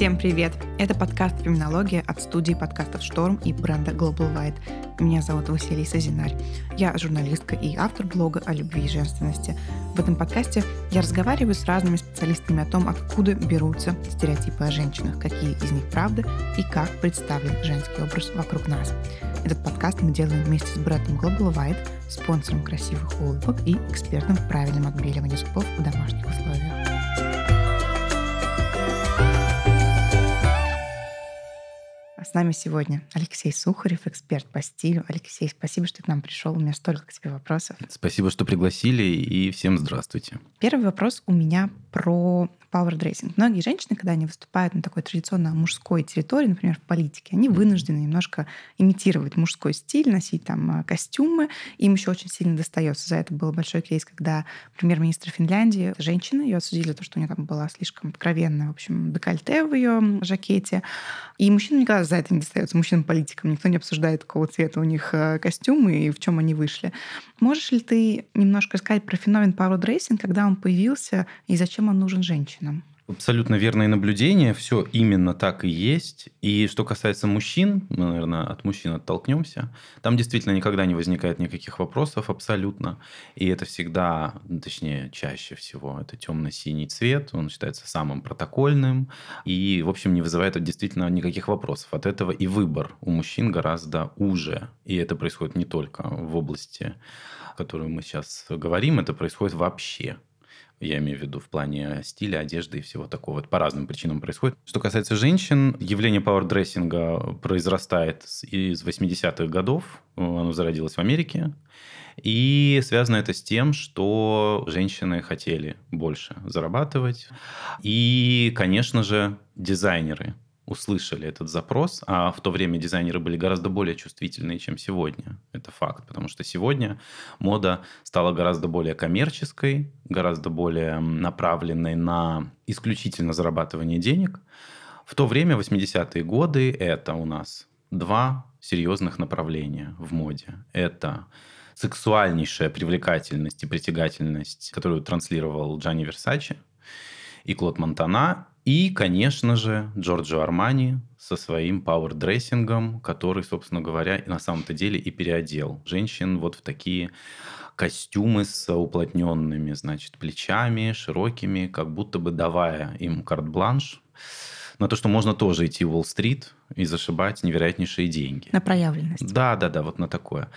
Всем привет! Это подкаст «Феминология» от студии подкастов «Шторм» и бренда Global White. Меня зовут Василиса Зинарь. Я журналистка и автор блога о любви и женственности. В этом подкасте я разговариваю с разными специалистами о том, откуда берутся стереотипы о женщинах, какие из них правда и как представлен женский образ вокруг нас. Этот подкаст мы делаем вместе с брендом Global White, спонсором красивых улыбок и экспертом в правильном отбеливании зубов в домашних условиях. С нами сегодня Алексей Сухарев, эксперт по стилю. Алексей, спасибо, что к нам пришел. У меня столько к тебе вопросов. Спасибо, что пригласили, и всем здравствуйте. Первый вопрос у меня про power dressing. Многие женщины, когда они выступают на такой традиционно мужской территории, например, в политике, они вынуждены немножко имитировать мужской стиль, носить там а, костюмы. Им еще очень сильно достается. За это был большой кейс, когда премьер-министр Финляндии, женщина, ее осудили за то, что у нее там была слишком откровенная, в общем, декольте в ее жакете. И мужчинам никогда за это не достается, мужчинам-политикам. Никто не обсуждает, какого цвета у них э, костюмы и в чем они вышли. Можешь ли ты немножко сказать про феномен power dressing, когда он появился и зачем он нужен женщинам? Абсолютно верное наблюдение. Все именно так и есть. И что касается мужчин, мы, наверное, от мужчин оттолкнемся. Там действительно никогда не возникает никаких вопросов абсолютно. И это всегда, точнее, чаще всего, это темно-синий цвет. Он считается самым протокольным. И, в общем, не вызывает действительно никаких вопросов. От этого и выбор у мужчин гораздо уже. И это происходит не только в области, о которой мы сейчас говорим, это происходит вообще. Я имею в виду в плане стиля, одежды и всего такого. Это по разным причинам происходит. Что касается женщин, явление пауэрдрессинга произрастает из 80-х годов. Оно зародилось в Америке. И связано это с тем, что женщины хотели больше зарабатывать. И, конечно же, дизайнеры услышали этот запрос, а в то время дизайнеры были гораздо более чувствительные, чем сегодня. Это факт, потому что сегодня мода стала гораздо более коммерческой, гораздо более направленной на исключительно зарабатывание денег. В то время, 80-е годы, это у нас два серьезных направления в моде. Это сексуальнейшая привлекательность и притягательность, которую транслировал Джанни Версачи и Клод Монтана, и, конечно же, Джорджо Армани со своим power dressing ом, который, собственно говоря, на самом-то деле и переодел женщин вот в такие костюмы с уплотненными, значит, плечами, широкими, как будто бы давая им карт-бланш на то, что можно тоже идти в Уолл-стрит и зашибать невероятнейшие деньги. На проявленность. Да, да, да, вот на такое.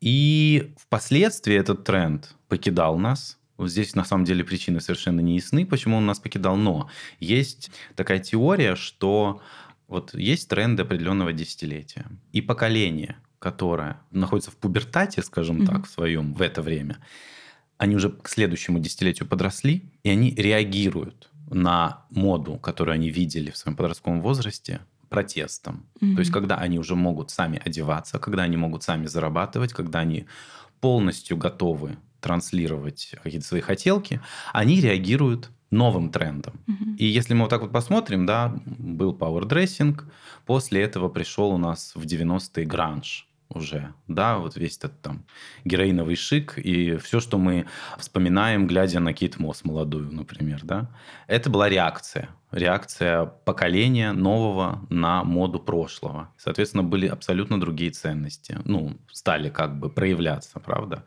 И впоследствии этот тренд покидал нас, вот здесь на самом деле причины совершенно не ясны, почему он нас покидал. Но есть такая теория, что вот есть тренды определенного десятилетия. И поколение, которое находится в пубертате, скажем mm-hmm. так, в своем в это время, они уже к следующему десятилетию подросли, и они реагируют на моду, которую они видели в своем подростковом возрасте, протестом. Mm-hmm. То есть, когда они уже могут сами одеваться, когда они могут сами зарабатывать, когда они полностью готовы транслировать какие-то свои хотелки, они реагируют новым трендом. Угу. И если мы вот так вот посмотрим, да, был power dressing, после этого пришел у нас в 90-е гранж уже, да, вот весь этот там героиновый шик и все, что мы вспоминаем, глядя на Кейт Мосс молодую, например, да, это была реакция, реакция поколения нового на моду прошлого. Соответственно, были абсолютно другие ценности, ну, стали как бы проявляться, правда.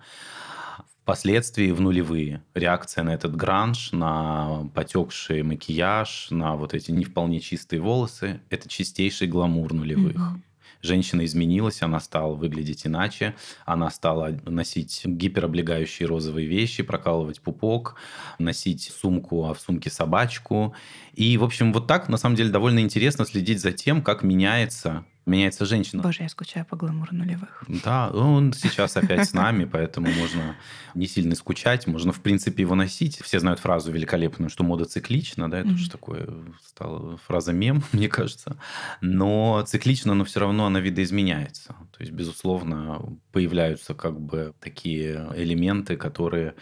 Впоследствии в нулевые. Реакция на этот гранж, на потекший макияж, на вот эти не вполне чистые волосы – это чистейший гламур нулевых. Mm-hmm женщина изменилась, она стала выглядеть иначе, она стала носить гипероблегающие розовые вещи, прокалывать пупок, носить сумку, а в сумке собачку. И, в общем, вот так, на самом деле, довольно интересно следить за тем, как меняется меняется женщина. Боже, я скучаю по гламуру нулевых. Да, он сейчас опять с нами, поэтому можно не сильно скучать, можно, в принципе, его носить. Все знают фразу великолепную, что мода циклична, да, это mm-hmm. уже такое стала фраза мем, мне кажется. Но циклично, но все равно она видоизменяется. То есть, безусловно, появляются как бы такие элементы, которые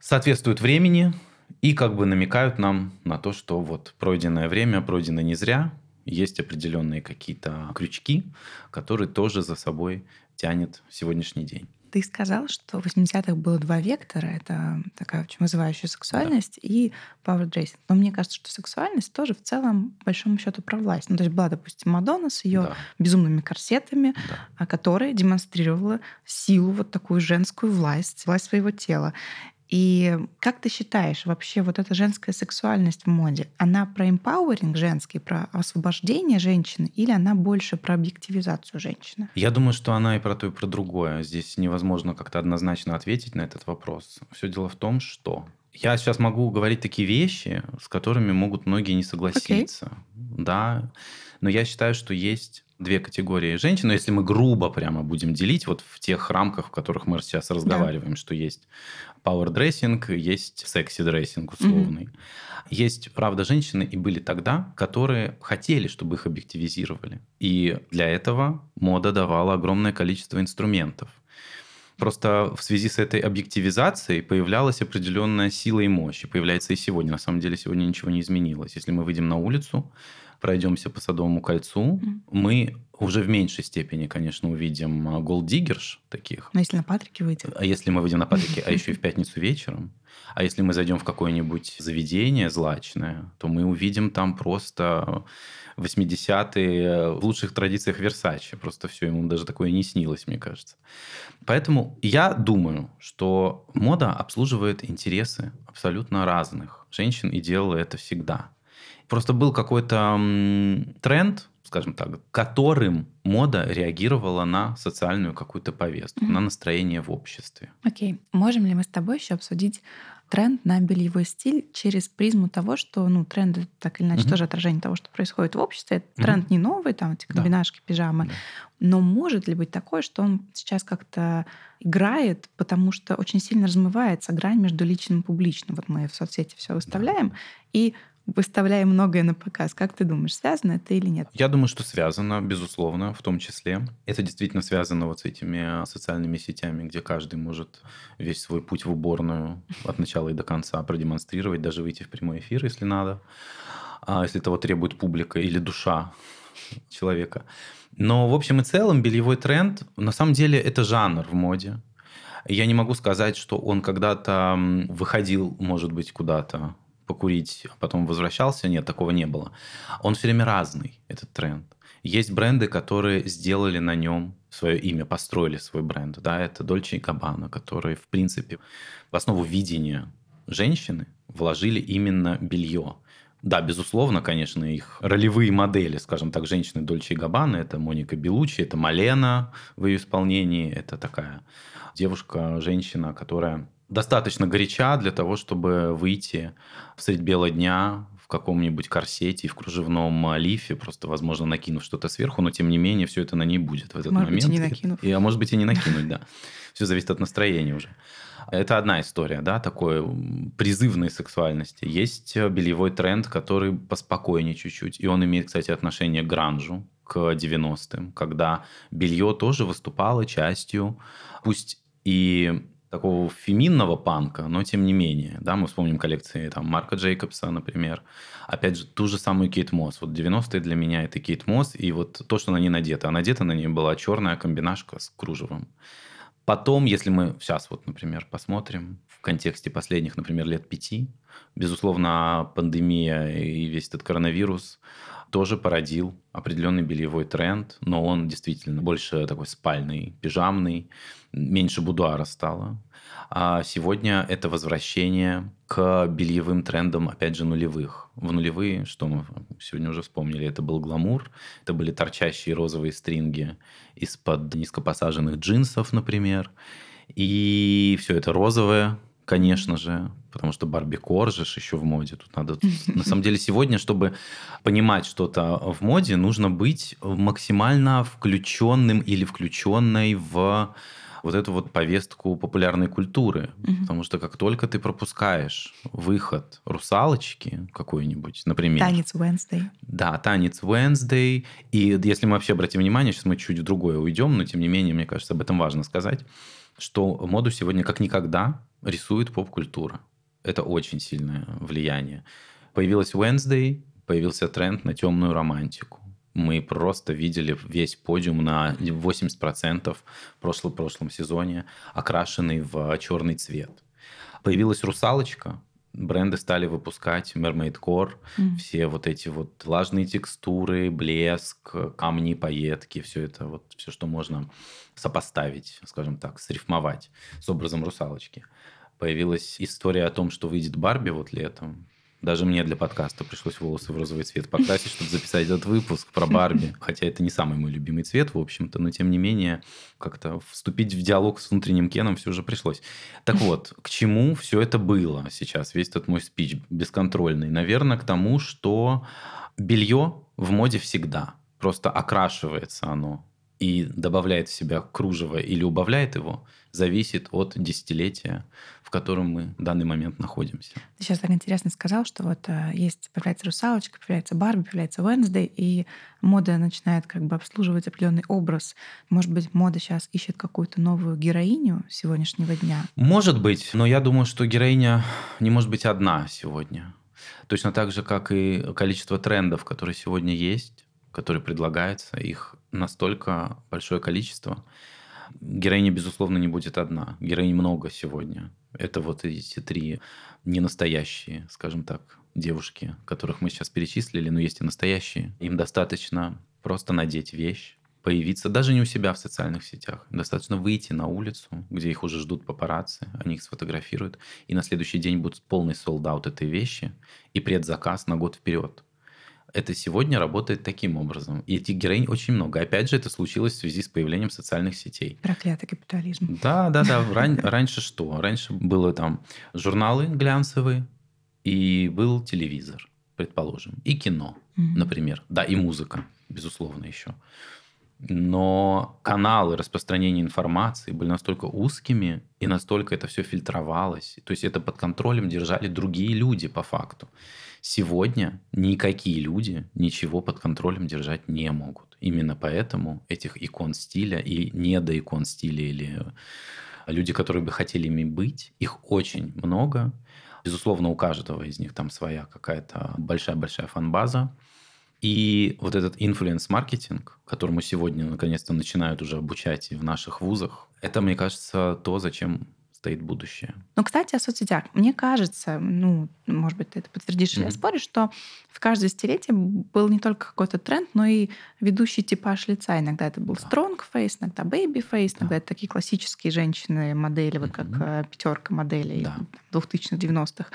соответствуют времени, и как бы намекают нам на то, что вот пройденное время пройдено не зря, есть определенные какие-то крючки, которые тоже за собой тянет сегодняшний день. Ты сказал, что в 80-х было два вектора. Это такая очень вызывающая сексуальность да. и power dressing. Но мне кажется, что сексуальность тоже в целом, по большому счету, про власть. Ну, то есть была, допустим, Мадонна с ее да. безумными корсетами, да. которая демонстрировала силу, вот такую женскую власть, власть своего тела. И как ты считаешь, вообще вот эта женская сексуальность в моде, она про эмпауэринг женский, про освобождение женщины, или она больше про объективизацию женщины? Я думаю, что она и про то, и про другое. Здесь невозможно как-то однозначно ответить на этот вопрос. Все дело в том, что я сейчас могу говорить такие вещи, с которыми могут многие не согласиться. Okay. Да, но я считаю, что есть две категории женщин, но если мы грубо прямо будем делить вот в тех рамках, в которых мы сейчас разговариваем, да. что есть power dressing, есть sexy dressing условный. Mm-hmm. Есть, правда, женщины и были тогда, которые хотели, чтобы их объективизировали. И для этого мода давала огромное количество инструментов. Просто в связи с этой объективизацией появлялась определенная сила и мощь. И появляется и сегодня. На самом деле сегодня ничего не изменилось. Если мы выйдем на улицу, пройдемся по Садовому кольцу, mm. мы уже в меньшей степени, конечно, увидим голддиггерш таких. Но если на Патрике выйдем? А если мы выйдем на Патрике, а еще и в пятницу вечером, а если мы зайдем в какое-нибудь заведение злачное, то мы увидим там просто 80-е в лучших традициях Версачи. Просто все, ему даже такое не снилось, мне кажется. Поэтому я думаю, что мода обслуживает интересы абсолютно разных женщин и делала это всегда. Просто был какой-то тренд, скажем так, которым мода реагировала на социальную какую-то повестку, mm-hmm. на настроение в обществе. Окей. Okay. Можем ли мы с тобой еще обсудить тренд на бельевой стиль через призму того, что ну, тренды так или иначе mm-hmm. тоже отражение того, что происходит в обществе. Mm-hmm. тренд не новый, там эти комбинашки, да. пижамы. Да. Но может ли быть такое, что он сейчас как-то играет, потому что очень сильно размывается грань между личным и публичным. Вот мы в соцсети все выставляем, да. и выставляем многое на показ. Как ты думаешь, связано это или нет? Я думаю, что связано, безусловно, в том числе. Это действительно связано вот с этими социальными сетями, где каждый может весь свой путь в уборную от начала и до конца продемонстрировать, даже выйти в прямой эфир, если надо, а если того требует публика или душа человека. Но в общем и целом бельевой тренд, на самом деле, это жанр в моде. Я не могу сказать, что он когда-то выходил, может быть, куда-то покурить, а потом возвращался. Нет, такого не было. Он все время разный, этот тренд. Есть бренды, которые сделали на нем свое имя, построили свой бренд. Да, это Dolce Gabbana, которые, в принципе, в основу видения женщины вложили именно белье. Да, безусловно, конечно, их ролевые модели, скажем так, женщины Дольче и Габбана, это Моника Белучи, это Малена в ее исполнении, это такая девушка, женщина, которая достаточно горяча для того, чтобы выйти в средь бела дня в каком-нибудь корсете и в кружевном лифе, просто, возможно, накинув что-то сверху, но тем не менее все это на ней будет в этот может момент. Быть, и не накинув. И, а может быть и не накинуть, да. Все зависит от настроения уже. Это одна история, да, такой призывной сексуальности. Есть бельевой тренд, который поспокойнее чуть-чуть. И он имеет, кстати, отношение к гранжу, к 90-м, когда белье тоже выступало частью, пусть и такого феминного панка, но тем не менее. Да, мы вспомним коллекции там, Марка Джейкобса, например. Опять же, ту же самую Кейт Мосс. Вот 90-е для меня это Кейт Мосс, и вот то, что на ней надето. А надета на ней была черная комбинашка с кружевом. Потом, если мы сейчас вот, например, посмотрим в контексте последних, например, лет пяти, безусловно, пандемия и весь этот коронавирус тоже породил определенный бельевой тренд, но он действительно больше такой спальный, пижамный, меньше будуара стало. А сегодня это возвращение к бельевым трендам, опять же, нулевых. В нулевые, что мы сегодня уже вспомнили, это был гламур, это были торчащие розовые стринги из-под низкопосаженных джинсов, например. И все это розовое, конечно же, потому что Барби Коржиш еще в моде. Тут надо... На самом деле сегодня, чтобы понимать что-то в моде, нужно быть максимально включенным или включенной в вот эту вот повестку популярной культуры. Угу. Потому что как только ты пропускаешь выход русалочки какой-нибудь, например... Танец Wednesday. Да, танец Wednesday. И если мы вообще обратим внимание, сейчас мы чуть в другое уйдем, но тем не менее, мне кажется, об этом важно сказать, что моду сегодня как никогда рисует поп-культура. Это очень сильное влияние. Появилась Wednesday, появился тренд на темную романтику Мы просто видели весь подиум на 80% в прошлом, прошлом сезоне, окрашенный в черный цвет. Появилась русалочка, бренды стали выпускать Mermaid Core, mm. все вот эти вот влажные текстуры, блеск, камни, пайетки, все это вот все, что можно сопоставить, скажем так, срифмовать с образом русалочки. Появилась история о том, что выйдет Барби вот летом. Даже мне для подкаста пришлось волосы в розовый цвет покрасить, чтобы записать этот выпуск про Барби. Хотя это не самый мой любимый цвет, в общем-то, но тем не менее как-то вступить в диалог с внутренним Кеном все же пришлось. Так вот, к чему все это было сейчас, весь этот мой спич бесконтрольный? Наверное, к тому, что белье в моде всегда. Просто окрашивается оно и добавляет в себя кружево или убавляет его, зависит от десятилетия, в котором мы в данный момент находимся. Ты сейчас так интересно сказал, что вот э, есть, появляется русалочка, появляется Барби, появляется Wednesday, и мода начинает как бы обслуживать определенный образ. Может быть, мода сейчас ищет какую-то новую героиню сегодняшнего дня? Может быть, но я думаю, что героиня не может быть одна сегодня. Точно так же, как и количество трендов, которые сегодня есть, которые предлагаются, их настолько большое количество. Героиня, безусловно, не будет одна. Героинь много сегодня. Это вот эти три ненастоящие, скажем так, девушки, которых мы сейчас перечислили, но есть и настоящие. Им достаточно просто надеть вещь, появиться даже не у себя в социальных сетях. Достаточно выйти на улицу, где их уже ждут папарацци, они их сфотографируют, и на следующий день будет полный солдат этой вещи и предзаказ на год вперед это сегодня работает таким образом. И этих героинь очень много. Опять же, это случилось в связи с появлением социальных сетей. Проклятый капитализм. Да, да, да. Ран, раньше что? Раньше было там журналы глянцевые, и был телевизор, предположим, и кино, mm-hmm. например. Да, и музыка, безусловно, еще. Но каналы распространения информации были настолько узкими, и настолько это все фильтровалось. То есть это под контролем держали другие люди по факту. Сегодня никакие люди ничего под контролем держать не могут. Именно поэтому этих икон стиля и не до икон стиля или люди, которые бы хотели ими быть, их очень много. Безусловно, у каждого из них там своя какая-то большая-большая фан-база. И вот этот инфлюенс-маркетинг, которому сегодня наконец-то начинают уже обучать и в наших вузах, это, мне кажется, то, зачем стоит будущее. Ну, кстати, о соцсетях. Мне кажется, ну, может быть, ты это подтвердишь mm-hmm. или споришь, что в каждое десятилетие был не только какой-то тренд, но и ведущий типаж лица. Иногда это был да. strong face, иногда baby face, да. иногда это такие классические женщины модели, вот mm-hmm. как э, пятерка моделей да. 2000-х, 90-х.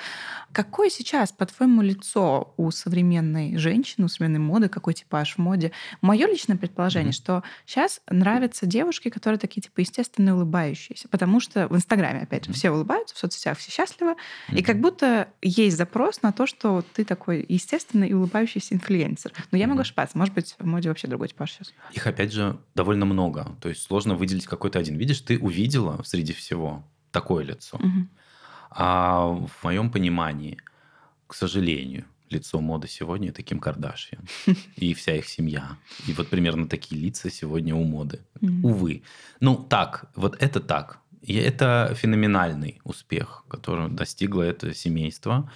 Какое сейчас, по-твоему, лицо у современной женщины, у современной моды, какой типаж в моде? Мое личное предположение, mm-hmm. что сейчас нравятся девушки, которые такие, типа, естественно улыбающиеся, потому что в Инстаграме опять же, все улыбаются в соцсетях, все счастливы. Mm-hmm. И как будто есть запрос на то, что ты такой естественный и улыбающийся инфлюенсер. Но я mm-hmm. могу ошибаться. Может быть, в моде вообще другой типаж сейчас. Их, опять же, довольно много. То есть сложно выделить какой-то один. Видишь, ты увидела среди всего такое лицо. Mm-hmm. А в моем понимании, к сожалению, лицо моды сегодня это Ким Кардашьян и вся их семья. И вот примерно такие лица сегодня у моды. Mm-hmm. Увы. Ну, так, вот это так. И это феноменальный успех, который достигло это семейство.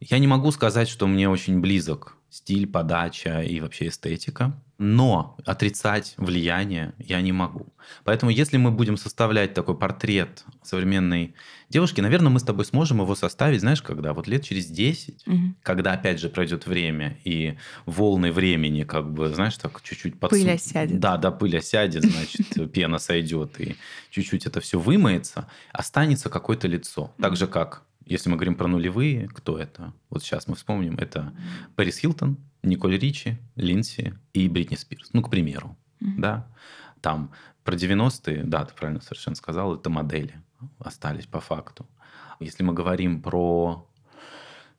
Я не могу сказать, что мне очень близок стиль, подача и вообще эстетика. Но отрицать влияние я не могу. Поэтому если мы будем составлять такой портрет современной девушки, наверное, мы с тобой сможем его составить, знаешь, когда? Вот лет через 10, угу. когда опять же пройдет время и волны времени как бы, знаешь, так чуть-чуть подсу... Пыль осядет. Да, да, пыль осядет, значит, пена сойдет и чуть-чуть это все вымоется, останется какое-то лицо. Так же, как если мы говорим про нулевые, кто это? Вот сейчас мы вспомним. Это Пэрис Хилтон, Николь Ричи, Линси и Бритни Спирс. Ну, к примеру. Mm-hmm. Да? Там про 90-е, да, ты правильно совершенно сказал, это модели остались по факту. Если мы говорим про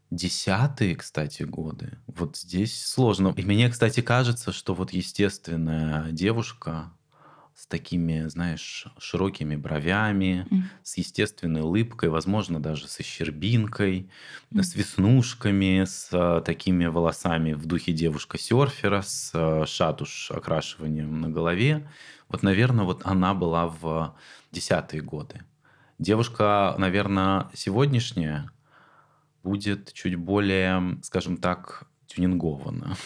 десятые, кстати, годы, вот здесь сложно. И мне, кстати, кажется, что вот естественная девушка, с такими, знаешь, широкими бровями, mm. с естественной улыбкой, возможно, даже со щербинкой, mm. с веснушками, с а, такими волосами в духе девушка-серфера, с а, шатуш окрашиванием на голове. Вот, наверное, вот она была в десятые годы. Девушка, наверное, сегодняшняя будет чуть более, скажем так, тюнингована.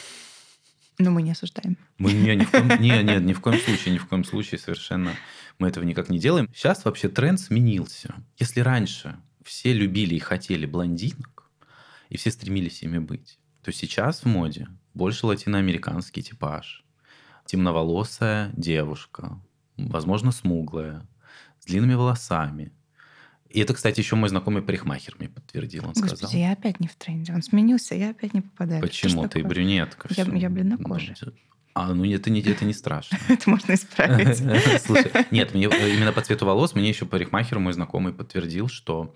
Но мы не осуждаем. Мы не, ни в коем, не, нет, ни в коем случае, ни в коем случае совершенно мы этого никак не делаем. Сейчас вообще тренд сменился. Если раньше все любили и хотели блондинок, и все стремились ими быть, то сейчас в моде больше латиноамериканский типаж. Темноволосая девушка, возможно, смуглая, с длинными волосами. И это, кстати, еще мой знакомый парикмахер мне подтвердил. Он Господи, сказал. я опять не в тренде. Он сменился, я опять не попадаю. Почему? Ты такое? брюнетка. Я- я бледнокожая. Ну, А, ну это не, это не страшно. Это можно исправить. Слушай, нет, мне именно по цвету волос мне еще парикмахер, мой знакомый, подтвердил, что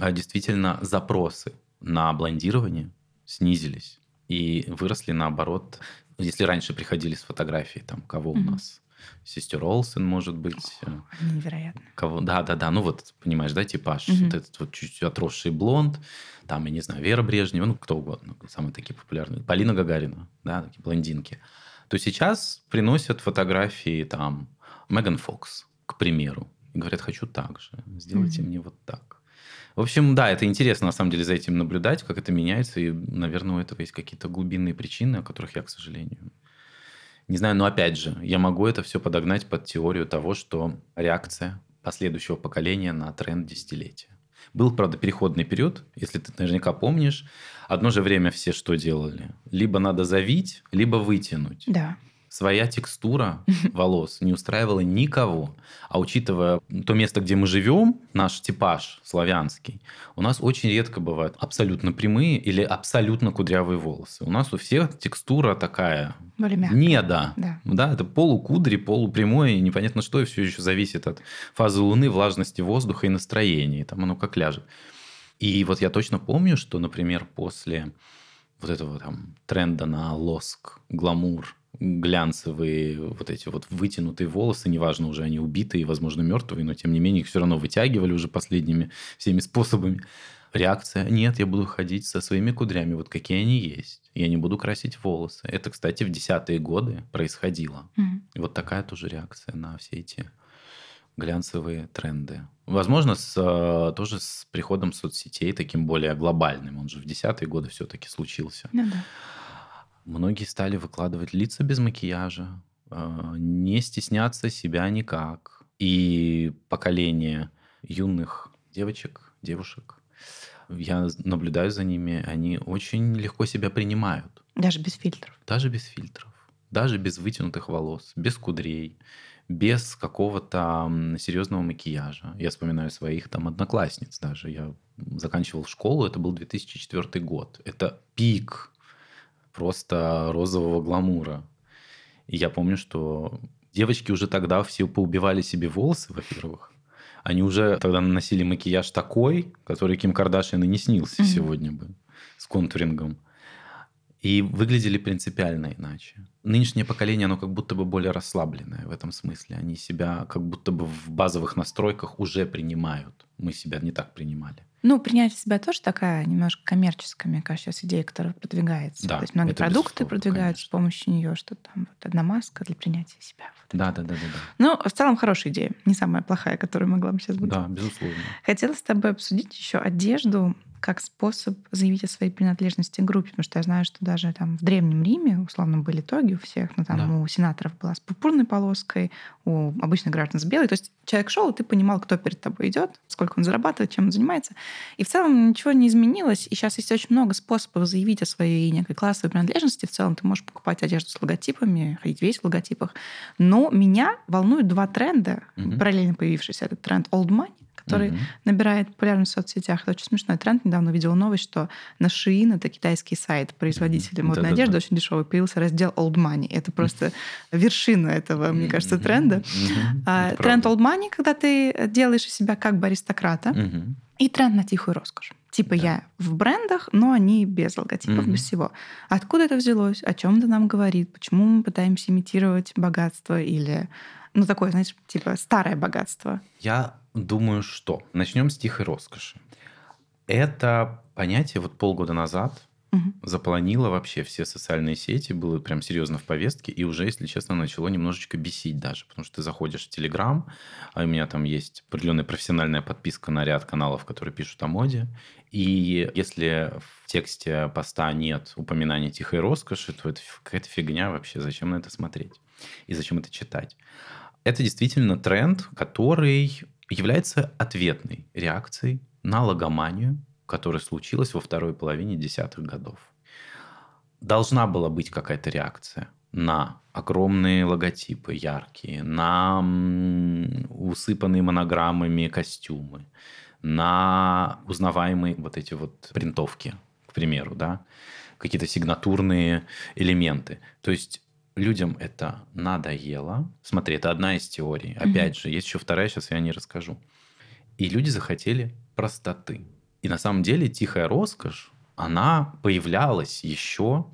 а, действительно запросы на блондирование снизились и выросли наоборот. Если раньше приходили с фотографией, там, кого у нас? Сестер Олсен, может быть, э, невероятно. Кого? Да, да, да. Ну вот, понимаешь, да, типаж. Мгм. Вот этот вот чуть-чуть отросший блонд. Там, я не знаю, Вера Брежнева, ну, кто угодно. Самые такие популярные. Полина Гагарина, да, такие блондинки. То сейчас приносят фотографии там Меган Фокс, к примеру. И говорят, хочу так же. Сделайте Мгм. мне вот так. В общем, да, это интересно, на самом деле, за этим наблюдать, как это меняется. И, наверное, у этого есть какие-то глубинные причины, о которых я, к сожалению, не знаю, но опять же, я могу это все подогнать под теорию того, что реакция последующего поколения на тренд десятилетия. Был, правда, переходный период, если ты наверняка помнишь. Одно же время все что делали? Либо надо завить, либо вытянуть. Да. Своя текстура волос не устраивала никого. А учитывая то место, где мы живем, наш типаж славянский, у нас очень редко бывают абсолютно прямые или абсолютно кудрявые волосы. У нас у всех текстура такая Более не да. Да. Да, это полукудри, полупрямое, и непонятно что, и все еще зависит от фазы Луны, влажности воздуха и настроения. И там оно как ляжет. И вот я точно помню, что, например, после вот этого там тренда на лоск, гламур, глянцевые вот эти вот вытянутые волосы, неважно, уже они убитые, возможно, мертвые, но тем не менее их все равно вытягивали уже последними всеми способами. Реакция, нет, я буду ходить со своими кудрями, вот какие они есть. Я не буду красить волосы. Это, кстати, в десятые годы происходило. Мгм. И вот такая тоже реакция на все эти глянцевые тренды. Возможно, с, э, тоже с приходом соцсетей таким более глобальным. Он же в десятые годы все-таки случился. Ну да. Многие стали выкладывать лица без макияжа, э, не стесняться себя никак. И поколение юных девочек, девушек, я наблюдаю за ними, они очень легко себя принимают. Даже без фильтров. Даже без фильтров, даже без вытянутых волос, без кудрей, без какого-то серьезного макияжа. Я вспоминаю своих там одноклассниц даже. Я заканчивал школу, это был 2004 год. Это пик просто розового гламура. И я помню, что девочки уже тогда все поубивали себе волосы, во-первых. Они уже тогда наносили макияж такой, который Ким Кардашьян и не снился Мгм. сегодня бы, с контурингом. И выглядели принципиально иначе. Нынешнее поколение, оно как будто бы более расслабленное в этом смысле. Они себя как будто бы в базовых настройках уже принимают. Мы себя не так принимали. Ну, принятие себя тоже такая немножко коммерческая, мне кажется, сейчас идея, которая продвигается. Да, То есть многие продукты продвигаются с конечно. помощью нее, что там вот одна маска для принятия себя. Вот Да, это. да, да, да, да. Ну, в целом хорошая идея, не самая плохая, которую могла бы сейчас быть. Да, безусловно. Хотела с тобой обсудить еще одежду как способ заявить о своей принадлежности к группе, потому что я знаю, что даже там в Древнем Риме, условно, были тоги у всех, но там Да. у сенаторов была с пурпурной полоской, у обычных граждан с белой. То есть человек шел, и ты понимал, кто перед тобой идет, сколько он зарабатывает, чем он занимается. И в целом ничего не изменилось. И сейчас есть очень много способов заявить о своей некой классовой принадлежности. В целом ты можешь покупать одежду с логотипами, ходить весь в логотипах. Но меня волнуют два тренда, Мгм. параллельно появившийся. Это тренд old money, который Мгм. набирает популярность в соцсетях. Это очень смешной тренд. Недавно увидела новость, что на Shein, это китайский сайт, производитель Мгм. модной Да-да-да. одежды, очень дешевый, появился раздел old money. Это просто вершина этого, мне кажется, тренда. А, Тренд old money, когда ты делаешь из себя как бы аристократа, и тренд на тихую роскошь. Типа Да. я в брендах, но они без логотипов, Мгм. без всего. Откуда это взялось? О чем это нам говорит? Почему мы пытаемся имитировать богатство или ну такое, знаешь, типа старое богатство? Я думаю, что начнем с тихой роскоши. Это понятие вот полгода назад Мгм. заполонило вообще все социальные сети, было прям серьезно в повестке, и уже, если честно, начало немножечко бесить даже, потому что ты заходишь в Телеграм, а у меня там есть определенная профессиональная подписка на ряд каналов, которые пишут о моде, и если в тексте поста нет упоминания тихой роскоши, то это какая-то фигня вообще, зачем на это смотреть и зачем это читать. Это действительно тренд, который является ответной реакцией на логоманию, которая случилась во второй половине десятых годов. Должна была быть какая-то реакция на огромные логотипы яркие, на усыпанные монограммами костюмы, на узнаваемые вот эти вот принтовки, к примеру, да, какие-то сигнатурные элементы. То есть людям это надоело. Смотри, это одна из теорий. Опять же, есть еще вторая, сейчас я о ней расскажу. И люди захотели простоты. И на самом деле тихая роскошь, она появлялась еще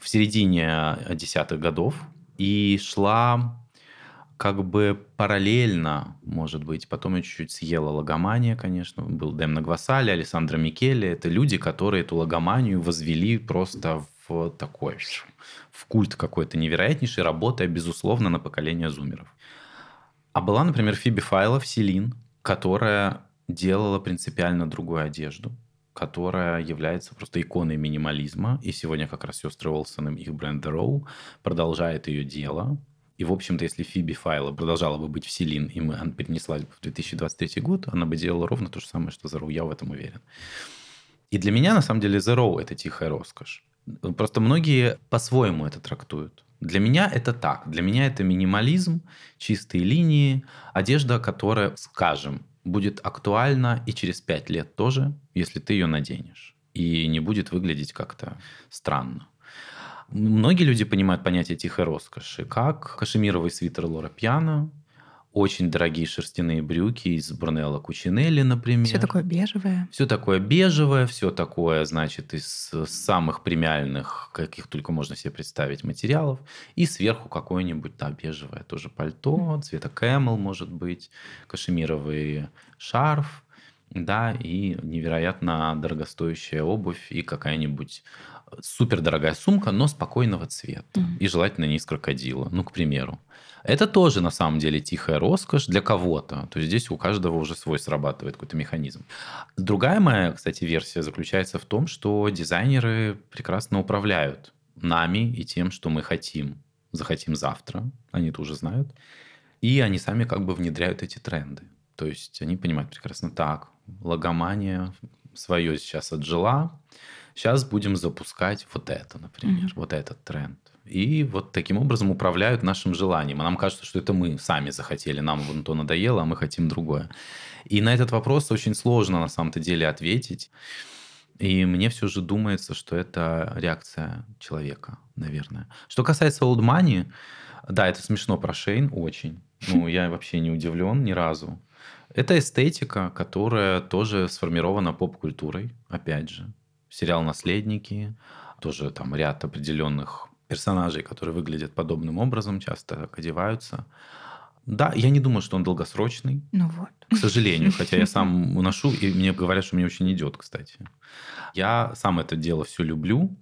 в середине десятых годов и шла как бы параллельно, может быть, потом я чуть-чуть съела логомания, конечно, был Демна Гвасали, Александра Микеле, это люди, которые эту логоманию возвели просто в такой, в культ какой-то невероятнейший, работая, безусловно, на поколение зумеров. А была, например, Фиби Файлов, Селин, которая делала принципиально другую одежду, которая является просто иконой минимализма. И сегодня как раз сестры Олсен и их бренд The продолжает ее дело. И, в общем-то, если Фиби Файла продолжала бы быть в Селин, и мы, она бы в 2023 год, она бы делала ровно то же самое, что The. Я в этом уверен. И для меня, на самом деле, The это тихая роскошь. Просто многие по-своему это трактуют. Для меня это так. Для меня это минимализм, чистые линии, одежда, которая, скажем, будет актуальна и через пять лет тоже, если ты ее наденешь. И не будет выглядеть как-то странно. Многие люди понимают понятие тихой роскоши, как кашемировый свитер Лора Пьяно, очень дорогие шерстяные брюки из Брунелла Кучинелли, например. Все такое бежевое. Все такое бежевое, все такое, значит, из самых премиальных, каких только можно себе представить, материалов. И сверху какое-нибудь, да, бежевое тоже пальто, цвета кэмел, может быть, кашемировый шарф, да, и невероятно дорогостоящая обувь и какая-нибудь супер дорогая сумка, но спокойного цвета. Мгм. И желательно не из крокодила, ну, к примеру. Это тоже, на самом деле, тихая роскошь для кого-то. То есть здесь у каждого уже свой срабатывает какой-то механизм. Другая моя, кстати, версия заключается в том, что дизайнеры прекрасно управляют нами и тем, что мы хотим. Захотим завтра, они это уже знают. И они сами как бы внедряют эти тренды. То есть они понимают прекрасно так, логомания свое сейчас отжила, сейчас будем запускать вот это, например, Мгм. вот этот тренд. И вот таким образом управляют нашим желанием. А нам кажется, что это мы сами захотели, нам вон то надоело, а мы хотим другое. И на этот вопрос очень сложно на самом-то деле ответить. И мне все же думается, что это реакция человека, наверное. Что касается Old Money, да, это смешно про Шейн, очень. Ну, я вообще не удивлен ни разу. Это эстетика, которая тоже сформирована поп-культурой, опять же. Сериал «Наследники», тоже там ряд определенных персонажей, которые выглядят подобным образом, часто так одеваются. Да, я не думаю, что он долгосрочный, Ну вот. к сожалению, хотя я сам ношу, и мне говорят, что мне очень идет, кстати. Я сам это дело все люблю,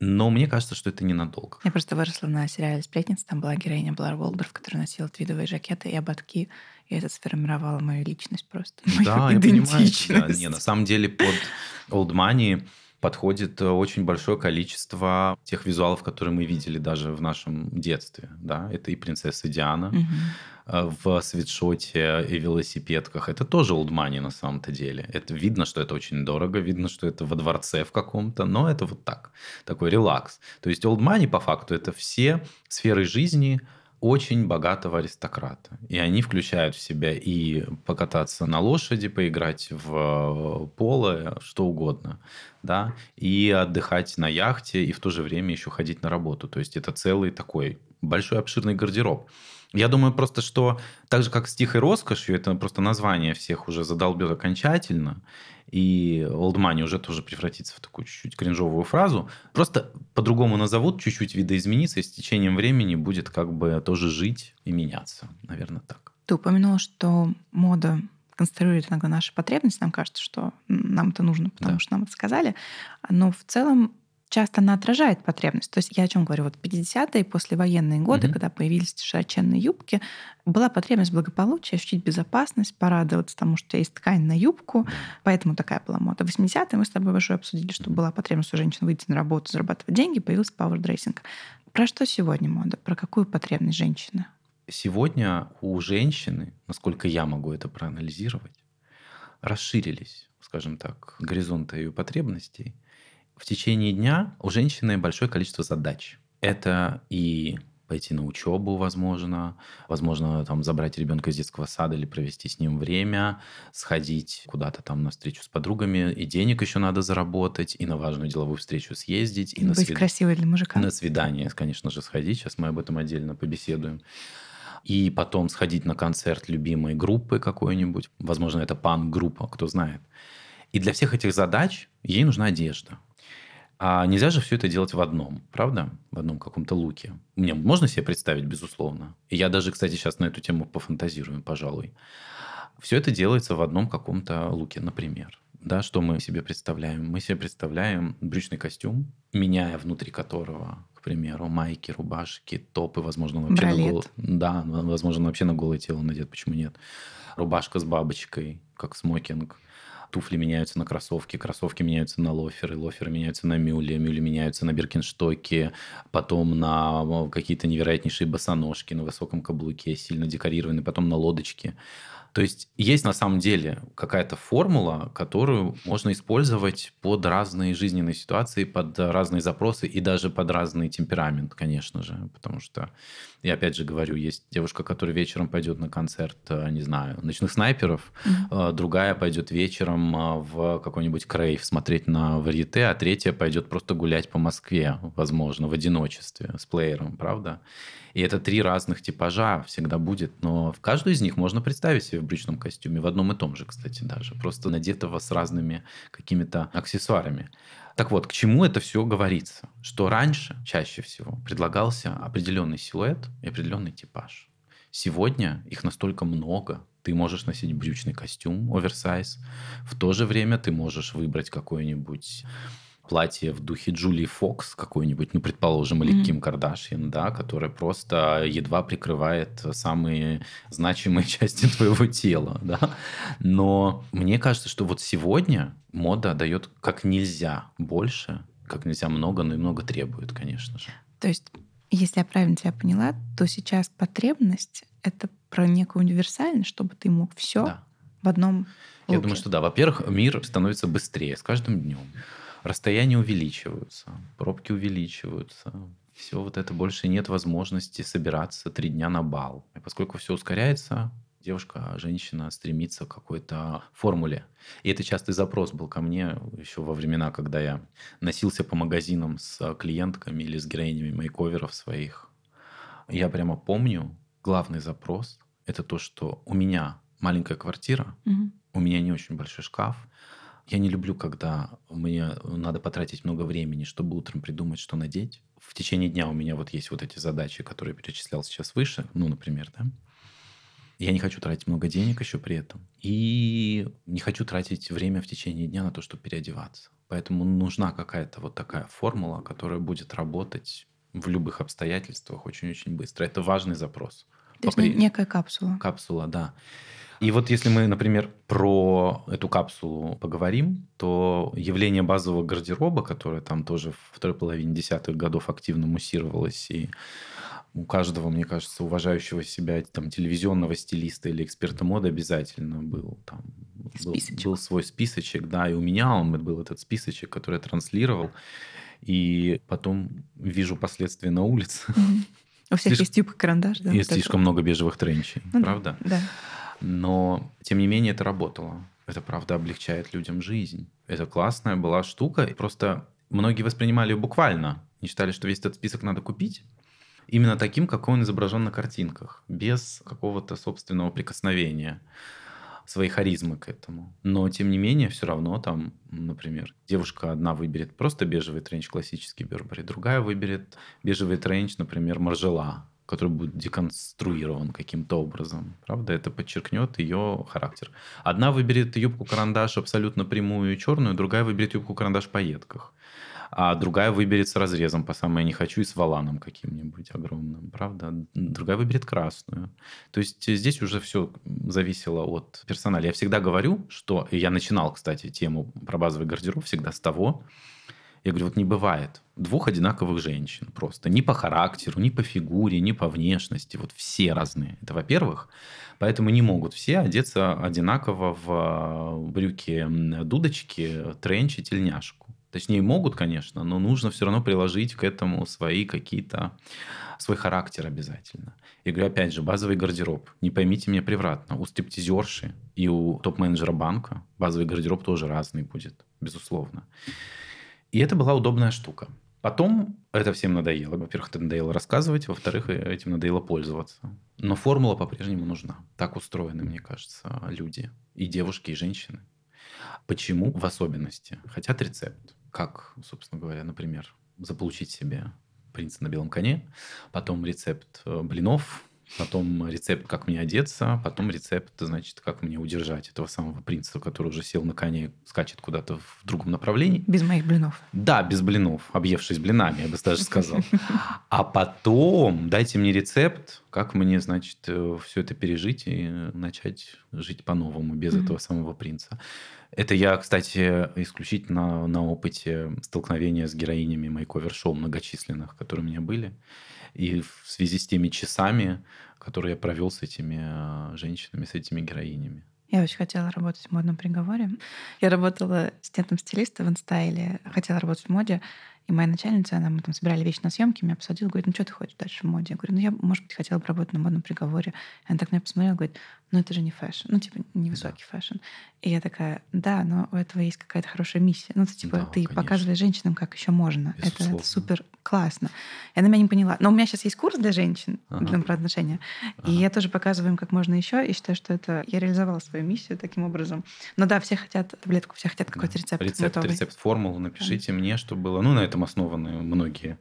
но мне кажется, что это ненадолго. Я просто выросла на сериале «Сплетница». Там была героиня Блар Волдорф, которая носила твидовые жакеты и ободки. И это сформировало мою личность просто. Мою Да, я понимаю. идентичность. Не, на самом деле под Old Money подходит э, очень большое количество тех визуалов, которые мы видели даже в нашем детстве. Да? Это и принцесса Диана э, в свитшоте и велосипедках. Это тоже Money на самом-то деле. Это видно, что это очень дорого, видно, что это во дворце в каком-то, но это вот так, такой релакс. То есть Money по факту это все сферы жизни очень богатого аристократа. И они включают в себя и покататься на лошади, поиграть в поло, что угодно, да, и отдыхать на яхте, и в то же время еще ходить на работу. То есть это целый такой большой обширный гардероб. Я думаю просто, что так же, как с тихой роскошью, это просто название всех уже задолбет окончательно, и old money уже тоже превратится в такую чуть-чуть кринжовую фразу. Просто по-другому назовут, чуть-чуть видоизменится, и с течением времени будет как бы тоже жить и меняться. Наверное, так. Ты упомянула, что мода конструирует иногда наши потребности. Нам кажется, что нам это нужно, потому да. что нам это сказали. Но в целом часто она отражает потребность. То есть я о чем говорю? Вот 50-е, послевоенные годы, угу. когда появились широченные юбки, была потребность благополучия, ощутить безопасность, порадоваться тому, что у тебя есть ткань на юбку, поэтому такая была мода. В 80-е мы с тобой уже обсудили, что была потребность у женщин выйти на работу, зарабатывать деньги, появился power dressing. Про что сегодня мода? Про какую потребность женщины? Сегодня у женщины, насколько я могу это проанализировать, расширились, скажем так, горизонты ее потребностей – в течение дня у женщины большое количество задач. Это и пойти на учебу, возможно, возможно, там забрать ребенка из детского сада или провести с ним время, сходить куда-то там на встречу с подругами, и денег еще надо заработать, и на важную деловую встречу съездить, и, и на быть свид... красивой для мужика. На свидание, конечно же, сходить. Сейчас мы об этом отдельно побеседуем. И потом сходить на концерт любимой группы какой-нибудь. Возможно, это пан-группа, кто знает. И для всех этих задач ей нужна одежда. А нельзя же все это делать в одном, правда? В одном каком-то луке. Мне можно себе представить, безусловно. И я даже, кстати, сейчас на эту тему пофантазирую, пожалуй. Все это делается в одном каком-то луке, например. Да, что мы себе представляем? Мы себе представляем брючный костюм, меняя внутри которого, к примеру, майки, рубашки, топы, возможно, вообще Бралет. на голое... Да, возможно, вообще на голое тело надет, почему нет? Рубашка с бабочкой, как смокинг – туфли меняются на кроссовки, кроссовки меняются на лоферы, лоферы меняются на мюли, мюли меняются на биркинштоки, потом на какие-то невероятнейшие босоножки на высоком каблуке, сильно декорированные, потом на лодочки. То есть есть на самом деле какая-то формула, которую можно использовать под разные жизненные ситуации, под разные запросы и даже под разный темперамент, конечно же. Потому что, я опять же говорю, есть девушка, которая вечером пойдет на концерт, э, не знаю, ночных снайперов, mm-hmm. другая пойдет вечером э, в какой-нибудь крейв смотреть на варьете, а третья пойдет просто гулять по Москве, возможно, в одиночестве с плеером, правда? И это три разных типажа всегда будет, но в каждую из них можно представить себе в брючном костюме, в одном и том же, кстати, даже, просто надетого с разными какими-то аксессуарами. Так вот, к чему это все говорится? Что раньше, чаще всего, предлагался определенный силуэт и определенный типаж. Сегодня их настолько много, ты можешь носить брючный костюм, оверсайз, в то же время ты можешь выбрать какой-нибудь платье в духе Джулии Фокс какой-нибудь, ну, предположим, или mm-hmm. Ким Кардашьян, да, которая просто едва прикрывает самые значимые части твоего тела, да. Но мне кажется, что вот сегодня мода дает как нельзя больше, как нельзя много, но и много требует, конечно же. То есть, если я правильно тебя поняла, то сейчас потребность — это про некую универсальность, чтобы ты мог все да. в одном луке. Я думаю, что да. Во-первых, мир становится быстрее с каждым днем расстояния увеличиваются, пробки увеличиваются, все вот это больше нет возможности собираться три дня на бал. И поскольку все ускоряется, девушка, женщина стремится к какой-то формуле. И это частый запрос был ко мне еще во времена, когда я носился по магазинам с клиентками или с героинями мейковеров своих. Я прямо помню, главный запрос – это то, что у меня маленькая квартира, угу. у меня не очень большой шкаф, я не люблю, когда мне надо потратить много времени, чтобы утром придумать, что надеть. В течение дня у меня вот есть вот эти задачи, которые я перечислял сейчас выше, ну, например, да. Я не хочу тратить много денег еще при этом. И не хочу тратить время в течение дня на то, чтобы переодеваться. Поэтому нужна какая-то вот такая формула, которая будет работать в любых обстоятельствах очень-очень быстро. Это важный запрос. То есть Попри... некая капсула. Капсула, да. И вот если мы, например, про эту капсулу поговорим, то явление базового гардероба, которое там тоже в второй половине десятых годов активно муссировалось и у каждого, мне кажется, уважающего себя там, телевизионного стилиста или эксперта моды обязательно был там был, был свой списочек, да, и у меня он был этот списочек, который я транслировал, и потом вижу последствия на улице. У всех есть юбка карандаш, да? И слишком много бежевых тренчей, ну, правда? Да. Но, тем не менее, это работало. Это, правда, облегчает людям жизнь. Это классная была штука. Просто многие воспринимали ее буквально. Не считали, что весь этот список надо купить. Именно таким, какой он изображен на картинках. Без какого-то собственного прикосновения своей харизмы к этому. Но, тем не менее, все равно там, например, девушка одна выберет просто бежевый тренч классический Бербери, другая выберет бежевый тренч, например, Маржела который будет деконструирован каким-то образом. Правда, это подчеркнет ее характер. Одна выберет юбку-карандаш абсолютно прямую и черную, другая выберет юбку-карандаш в пайетках а другая выберет с разрезом по самое не хочу и с валаном каким-нибудь огромным, правда? Другая выберет красную. То есть здесь уже все зависело от персонала. Я всегда говорю, что... Я начинал, кстати, тему про базовый гардероб всегда с того, я говорю, вот не бывает двух одинаковых женщин просто. Ни по характеру, ни по фигуре, ни по внешности. Вот все разные. Это во-первых. Поэтому не могут все одеться одинаково в брюки дудочки, тренч и тельняшку. Точнее, могут, конечно, но нужно все равно приложить к этому свои какие-то свой характер обязательно. Я говорю, опять же, базовый гардероб. Не поймите меня превратно. У стриптизерши и у топ-менеджера банка базовый гардероб тоже разный будет, безусловно. И это была удобная штука. Потом это всем надоело. Во-первых, это надоело рассказывать, во-вторых, этим надоело пользоваться. Но формула по-прежнему нужна. Так устроены, мне кажется, люди. И девушки, и женщины. Почему в особенности? Хотят рецепт как, собственно говоря, например, заполучить себе принца на белом коне, потом рецепт э, блинов, потом рецепт, как мне одеться, потом рецепт, значит, как мне удержать этого самого принца, который уже сел на коне, скачет куда-то в другом направлении. Без моих блинов. Да, без блинов, объевшись блинами, я бы даже сказал. А потом дайте мне рецепт, как мне, значит, э, все это пережить и начать жить по-новому без mm-hmm. этого самого принца. Это я, кстати, исключительно на опыте столкновения с героинями мейковер-шоу многочисленных, которые у меня были. И в связи с теми часами, которые я провел с этими э, женщинами, с этими героинями. Я очень хотела работать в модном приговоре. Я работала ассистентом стилиста в инстайле, хотела работать в моде. И моя начальница, она, мы там собирали вещи на съемки, меня посадила, говорит, ну что ты хочешь дальше в моде? Я говорю, ну я, может быть, хотела бы работать на модном приговоре. И она так на меня посмотрела, говорит, ну это же не fashion, ну типа невысокий да. fashion. И я такая, да, но у этого есть какая-то хорошая миссия. Ну, ты, типа, да, ты конечно. показываешь женщинам, как еще можно. Это, это супер классно. И она меня не поняла. Но у меня сейчас есть курс для женщин, ага. для про отношения. Ага. И я тоже показываю им, как можно еще. И считаю, что это я реализовала свою миссию таким образом. Но да, все хотят таблетку, все хотят какой-то да. рецепт. Рецепт, готовый. рецепт, формулу напишите да. мне, чтобы было. Ну, на этом основаны многие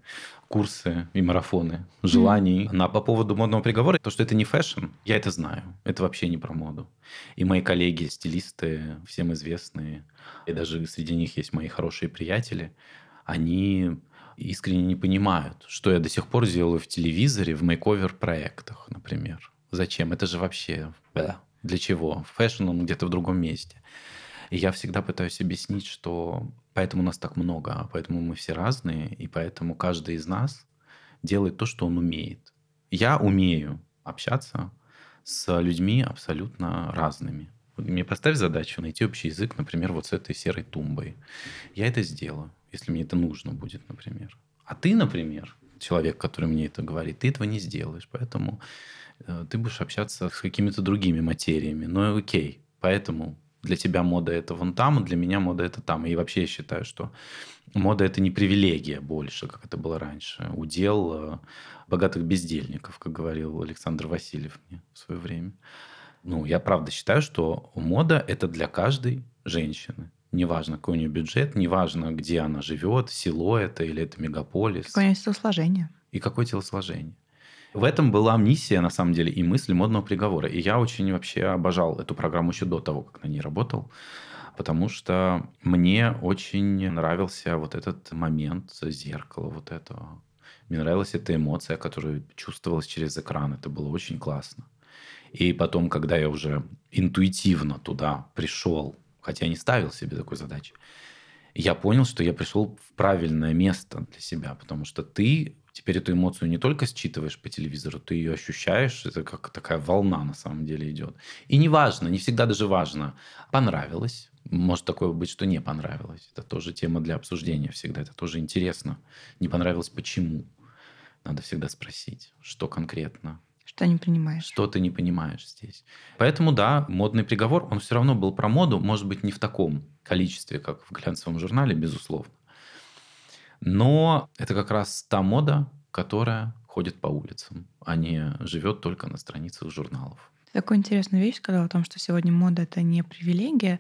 курсы и марафоны желаний. Mm-hmm. На, по поводу модного приговора, то, что это не fashion, я это знаю. Это вообще не про моду. И мои коллеги, стилисты, всем известные, и даже среди них есть мои хорошие приятели, они искренне не понимают, что я до сих пор делаю в телевизоре, в makeover -проектах, например. Зачем? Это же вообще... Да. Для чего? Fashion, он где-то в другом месте. И я всегда пытаюсь объяснить, что поэтому нас так много, поэтому мы все разные, и поэтому каждый из нас делает то, что он умеет. Я умею общаться с людьми абсолютно разными. Мне поставь задачу найти общий язык, например, вот с этой серой тумбой. Я это сделаю, если мне это нужно будет, например. А ты, например, человек, который мне это говорит, ты этого не сделаешь, поэтому э, ты будешь общаться с какими-то другими материями. Ну, окей. Поэтому для тебя мода это вон там, а для меня мода это там. И вообще я считаю, что мода это не привилегия больше, как это было раньше. Удел э, богатых бездельников, как говорил Александр Васильев мне в свое время. Ну, я правда считаю, что мода это для каждой женщины. Неважно, какой у нее бюджет, неважно, где она живет, село это или это мегаполис. Какое у нее телосложение. И какое телосложение. В этом была миссия, на самом деле, и мысль модного приговора. И я очень вообще обожал эту программу еще до того, как на ней работал, потому что мне очень нравился вот этот момент зеркала вот этого. Мне нравилась эта эмоция, которая чувствовалась через экран. Это было очень классно. И потом, когда я уже интуитивно туда пришел, хотя я не ставил себе такой задачи, я понял, что я пришел в правильное место для себя, потому что ты теперь эту эмоцию не только считываешь по телевизору, ты ее ощущаешь, это как такая волна на самом деле идет. И не важно, не всегда даже важно, понравилось, может такое быть, что не понравилось. Это тоже тема для обсуждения всегда, это тоже интересно. Не понравилось почему? Надо всегда спросить, что конкретно. Что не понимаешь. Что ты не понимаешь здесь. Поэтому, да, модный приговор, он все равно был про моду, может быть, не в таком количестве, как в глянцевом журнале, безусловно. Но это как раз та мода, которая ходит по улицам, а не живет только на страницах журналов. Такую интересную вещь сказала о том, что сегодня мода — это не привилегия.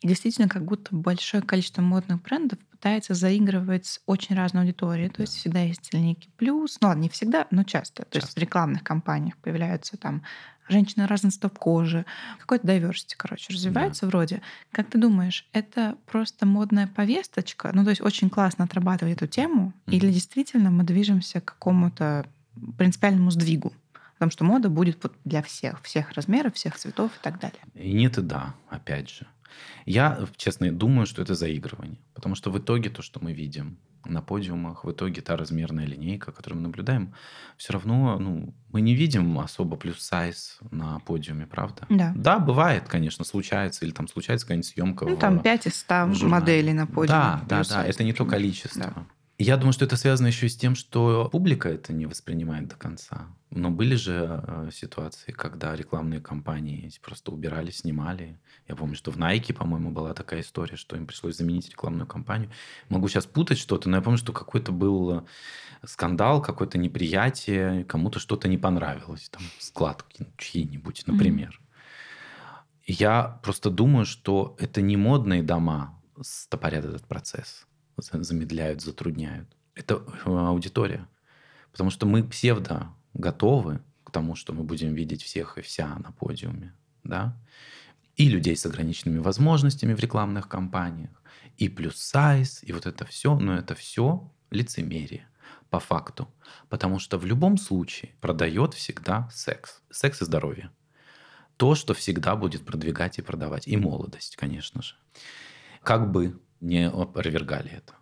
И действительно, как будто большое количество модных брендов пытается заигрывать с очень разной аудиторией. То есть всегда есть некий плюс. Ну ладно, не всегда, но часто. То есть в рекламных кампаниях появляются там женщины разных цветов кожи, какой-то diversity, короче, развивается вроде. Как ты думаешь, это просто модная повесточка? Ну, то есть очень классно отрабатывать эту тему, или действительно мы движемся к какому-то принципиальному сдвигу? Потому что мода будет для всех, всех размеров, всех цветов и так далее. И нет и да, опять же. Я, честно, думаю, что это заигрывание. Потому что в итоге то, что мы видим на подиумах, в итоге та размерная линейка, которую мы наблюдаем, все равно ну, мы не видим особо плюс-сайз на подиуме, правда? Да. Да, бывает, конечно, случается, или там случается какая-нибудь съемка. Ну, там 5 из 100 моделей на подиуме. Да, да, да, это не то количество. Да. Я думаю, что это связано еще и с тем, что публика это не воспринимает до конца. Но были же э, ситуации, когда рекламные кампании просто убирали, снимали. Я помню, что в Nike, по-моему, была такая история, что им пришлось заменить рекламную кампанию. Могу сейчас путать что-то, но я помню, что какой-то был скандал, какое-то неприятие, кому-то что-то не понравилось, там складки чьи-нибудь, например. Mm-hmm. Я просто думаю, что это не модные дома стопорят этот процесс замедляют, затрудняют. Это э, аудитория. Потому что мы псевдо готовы к тому, что мы будем видеть всех и вся на подиуме. Да? И людей с ограниченными возможностями в рекламных кампаниях, и плюс сайз, и вот это все. Но это все лицемерие по факту. Потому что в любом случае продает всегда секс. Секс и здоровье. То, что всегда будет продвигать и продавать. И молодость, конечно же. Как бы не опровергали это.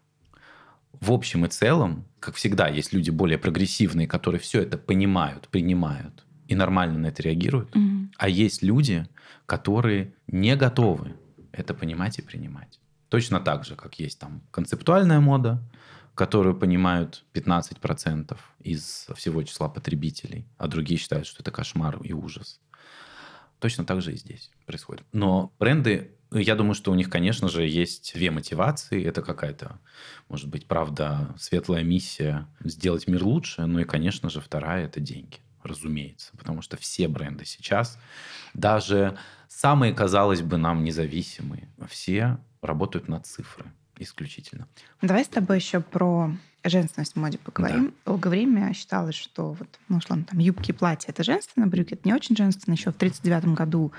В общем и целом, как всегда, есть люди более прогрессивные, которые все это понимают, принимают и нормально на это реагируют. Mm-hmm. А есть люди, которые не готовы это понимать и принимать. Точно так же, как есть там концептуальная мода, которую понимают 15% из всего числа потребителей, а другие считают, что это кошмар и ужас. Точно так же и здесь происходит. Но бренды я думаю, что у них, конечно же, есть две мотивации. Это какая-то, может быть, правда, светлая миссия сделать мир лучше. Ну и, конечно же, вторая – это деньги, разумеется. Потому что все бренды сейчас, даже самые, казалось бы, нам независимые, все работают на цифры исключительно. Давай с тобой еще про женственность в моде поговорим. Да. Долгое время считалось, что вот, ну, условно, там юбки и платья это женственно, брюки это не очень женственно. Еще в 1939 году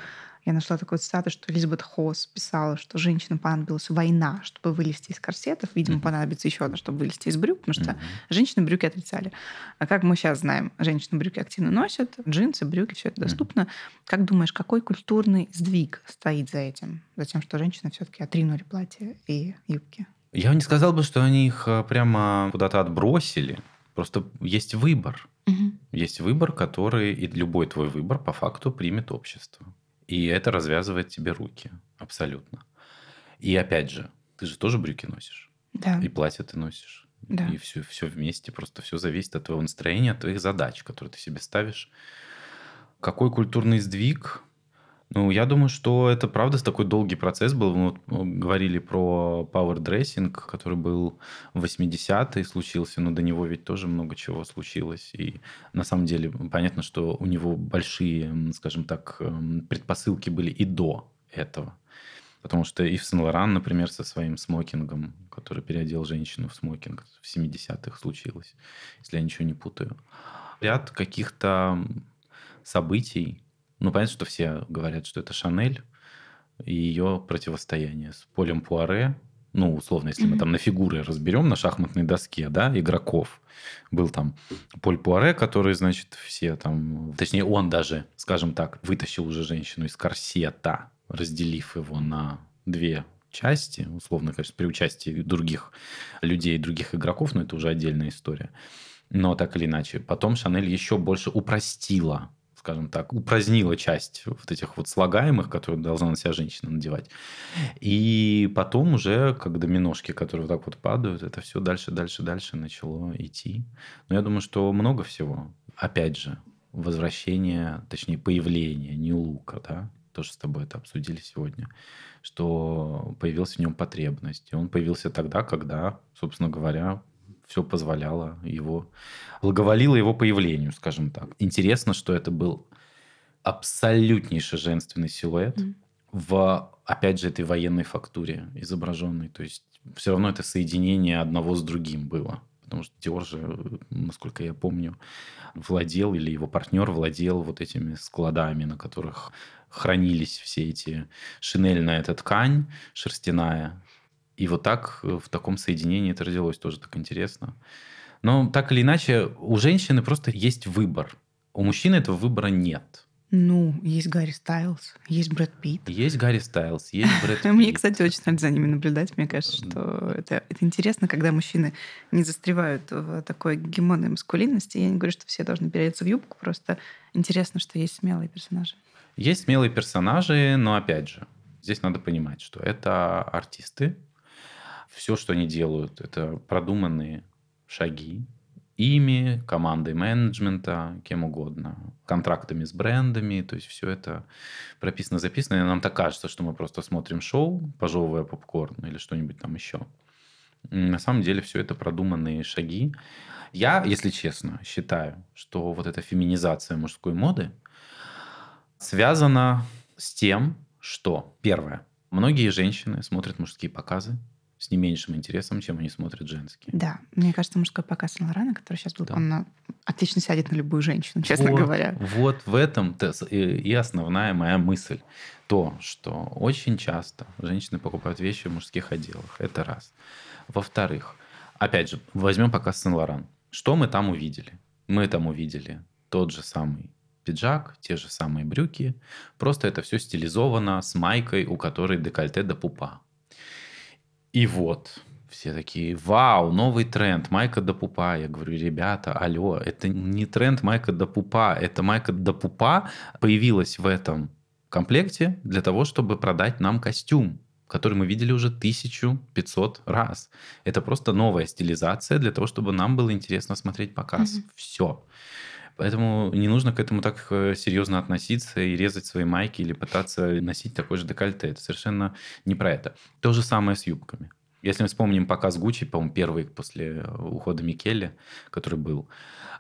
я нашла такой цитату, что Элизабет Хосс писала, что женщинам понадобилась война, чтобы вылезти из корсетов. Видимо, mm-hmm. понадобится еще одна, чтобы вылезти из брюк, потому что mm-hmm. женщины брюки отрицали. А как мы сейчас знаем, женщины брюки активно носят, джинсы, брюки, все это доступно. Mm-hmm. Как думаешь, какой культурный сдвиг стоит за этим? За тем, что женщины все-таки отринули платья и юбки? Я не сказал бы, что они их э, прямо куда-то отбросили. Просто есть выбор. Угу. Есть выбор, который и любой твой выбор по факту примет общество. И это развязывает тебе руки. Абсолютно. И опять же, ты же тоже брюки носишь. Да. И платье ты носишь. Да. И все, все вместе. Просто все зависит от твоего настроения, от твоих задач, которые ты себе ставишь. Какой культурный сдвиг? Ну, я думаю, что это правда такой долгий процесс был. Мы вот говорили про power dressing, который был в 80-е случился, но до него ведь тоже много чего случилось. И на самом деле понятно, что у него большие, скажем так, эм, предпосылки были и до этого. Потому что и в Сен-Лоран, например, со своим смокингом, который переодел женщину в смокинг, в 70-х случилось, если я ничего не путаю. Ряд каких-то событий, ну, понятно, что все говорят, что это Шанель и ее противостояние с Полем Пуаре. Ну, условно, если мы там на фигуры разберем на шахматной доске, да, игроков. Был там Поль Пуаре, который, значит, все там... Точнее, он даже, скажем так, вытащил уже женщину из корсета, разделив его на две части, условно, конечно, при участии других людей, других игроков, но это уже отдельная история. Но так или иначе. Потом Шанель еще больше упростила скажем так, упразднила часть вот этих вот слагаемых, которые должна на себя женщина надевать. И потом уже, как доминошки, которые вот так вот падают, это все дальше, дальше, дальше начало идти. Но я думаю, что много всего. Опять же, возвращение, точнее, появление Нью-Лука, да, тоже с тобой это обсудили сегодня, что появилась в нем потребность. И он появился тогда, когда, собственно говоря, все позволяло его, благоволило его появлению, скажем так. Интересно, что это был абсолютнейший женственный силуэт mm. в, опять же, этой военной фактуре изображенной. То есть все равно это соединение одного с другим было. Потому что Диор же, насколько я помню, владел или его партнер владел вот этими складами, на которых хранились все эти шинельная эта ткань шерстяная. И вот так в таком соединении это родилось, тоже так интересно. Но так или иначе, у женщины просто есть выбор. У мужчины этого выбора нет. Ну, есть Гарри Стайлз, есть Брэд Питт. Есть Гарри Стайлз, есть Брэд Питт. Мне, кстати, очень нравится за ними наблюдать. Мне кажется, что это, это интересно, когда мужчины не застревают в такой гемонной маскулинности. Я не говорю, что все должны переодеться в юбку, просто интересно, что есть смелые персонажи. Есть смелые персонажи, но опять же, здесь надо понимать, что это артисты. Все, что они делают, это продуманные шаги, ими, командой менеджмента, кем угодно, контрактами с брендами, то есть все это прописано, записано, и нам так кажется, что мы просто смотрим шоу, пожевывая попкорн или что-нибудь там еще. На самом деле все это продуманные шаги. Я, если честно, считаю, что вот эта феминизация мужской моды связана с тем, что, первое, многие женщины смотрят мужские показы, с не меньшим интересом, чем они смотрят женские. Да, мне кажется, мужской показ Сен который сейчас был, да. он отлично сядет на любую женщину, честно вот, говоря. Вот в этом и основная моя мысль. То, что очень часто женщины покупают вещи в мужских отделах. Это раз. Во-вторых, опять же, возьмем показ Сен-Лоран. Что мы там увидели? Мы там увидели тот же самый пиджак, те же самые брюки. Просто это все стилизовано с майкой, у которой декольте до пупа. И вот, все такие, вау, новый тренд, майка до пупа. Я говорю, ребята, алло, это не тренд майка до пупа, это майка до пупа появилась в этом комплекте для того, чтобы продать нам костюм который мы видели уже 1500 раз. Это просто новая стилизация для того, чтобы нам было интересно смотреть показ. Mm-hmm. Все. Поэтому не нужно к этому так э, серьезно относиться и резать свои майки или пытаться носить такой же декольте. Это совершенно не про это. То же самое с юбками. Если мы вспомним показ Гуччи, по-моему, первый после ухода Микеле, который был,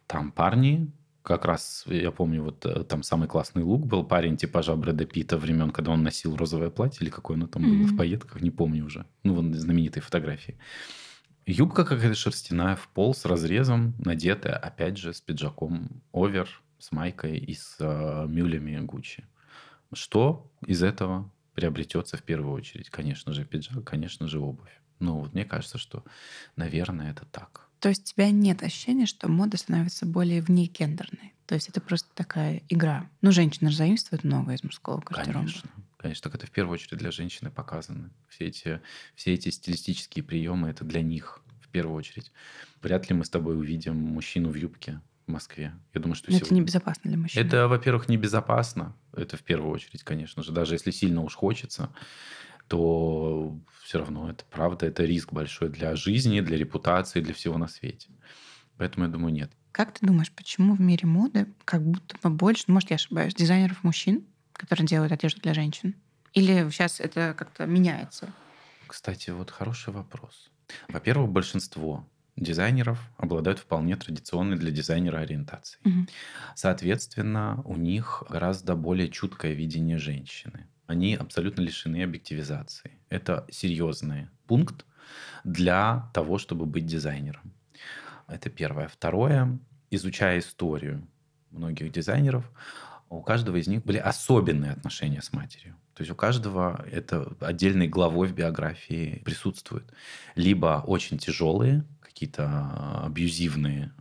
там парни как раз, я помню, вот э, там самый классный лук был парень типажа Брэда Питта времен, когда он носил розовое платье, или какое оно там mm-hmm. было в пайетках, не помню уже. Ну, вон знаменитые фотографии. Юбка какая-то шерстяная, в пол с разрезом, надетая, опять же, с пиджаком овер, с майкой и с э, мюлями Гуччи. Что из этого приобретется в первую очередь? Конечно же, пиджак, конечно же, обувь. Ну, вот мне кажется, что, наверное, это так. То есть у тебя нет ощущения, что мода становится более внегендерной? То есть это просто такая игра. Ну, женщины заимствуют много из мужского гардероба. Конечно. Конечно, так это в первую очередь для женщины показано. Все эти, все эти стилистические приемы это для них в первую очередь. Вряд ли мы с тобой увидим мужчину в юбке в Москве. Я думаю, что Но это небезопасно для мужчин. Это, во-первых, небезопасно. Это в первую очередь, конечно же. Даже если сильно уж хочется, то все равно это правда, это риск большой для жизни, для репутации, для всего на свете. Поэтому я думаю, нет. Как ты думаешь, почему в мире моды как будто бы больше, ну, может, я ошибаюсь, дизайнеров мужчин, которые делают одежду для женщин? Или сейчас это как-то меняется? Кстати, вот хороший вопрос. Во-первых, большинство дизайнеров обладают вполне традиционной для дизайнера ориентацией. Угу. Соответственно, у них гораздо более чуткое видение женщины. Они абсолютно лишены объективизации. Это серьезный пункт для того, чтобы быть дизайнером. Это первое. Второе, изучая историю многих дизайнеров, у каждого из них были особенные отношения с матерью. То есть у каждого это отдельной главой в биографии присутствует. Либо очень тяжелые, какие-то абьюзивные,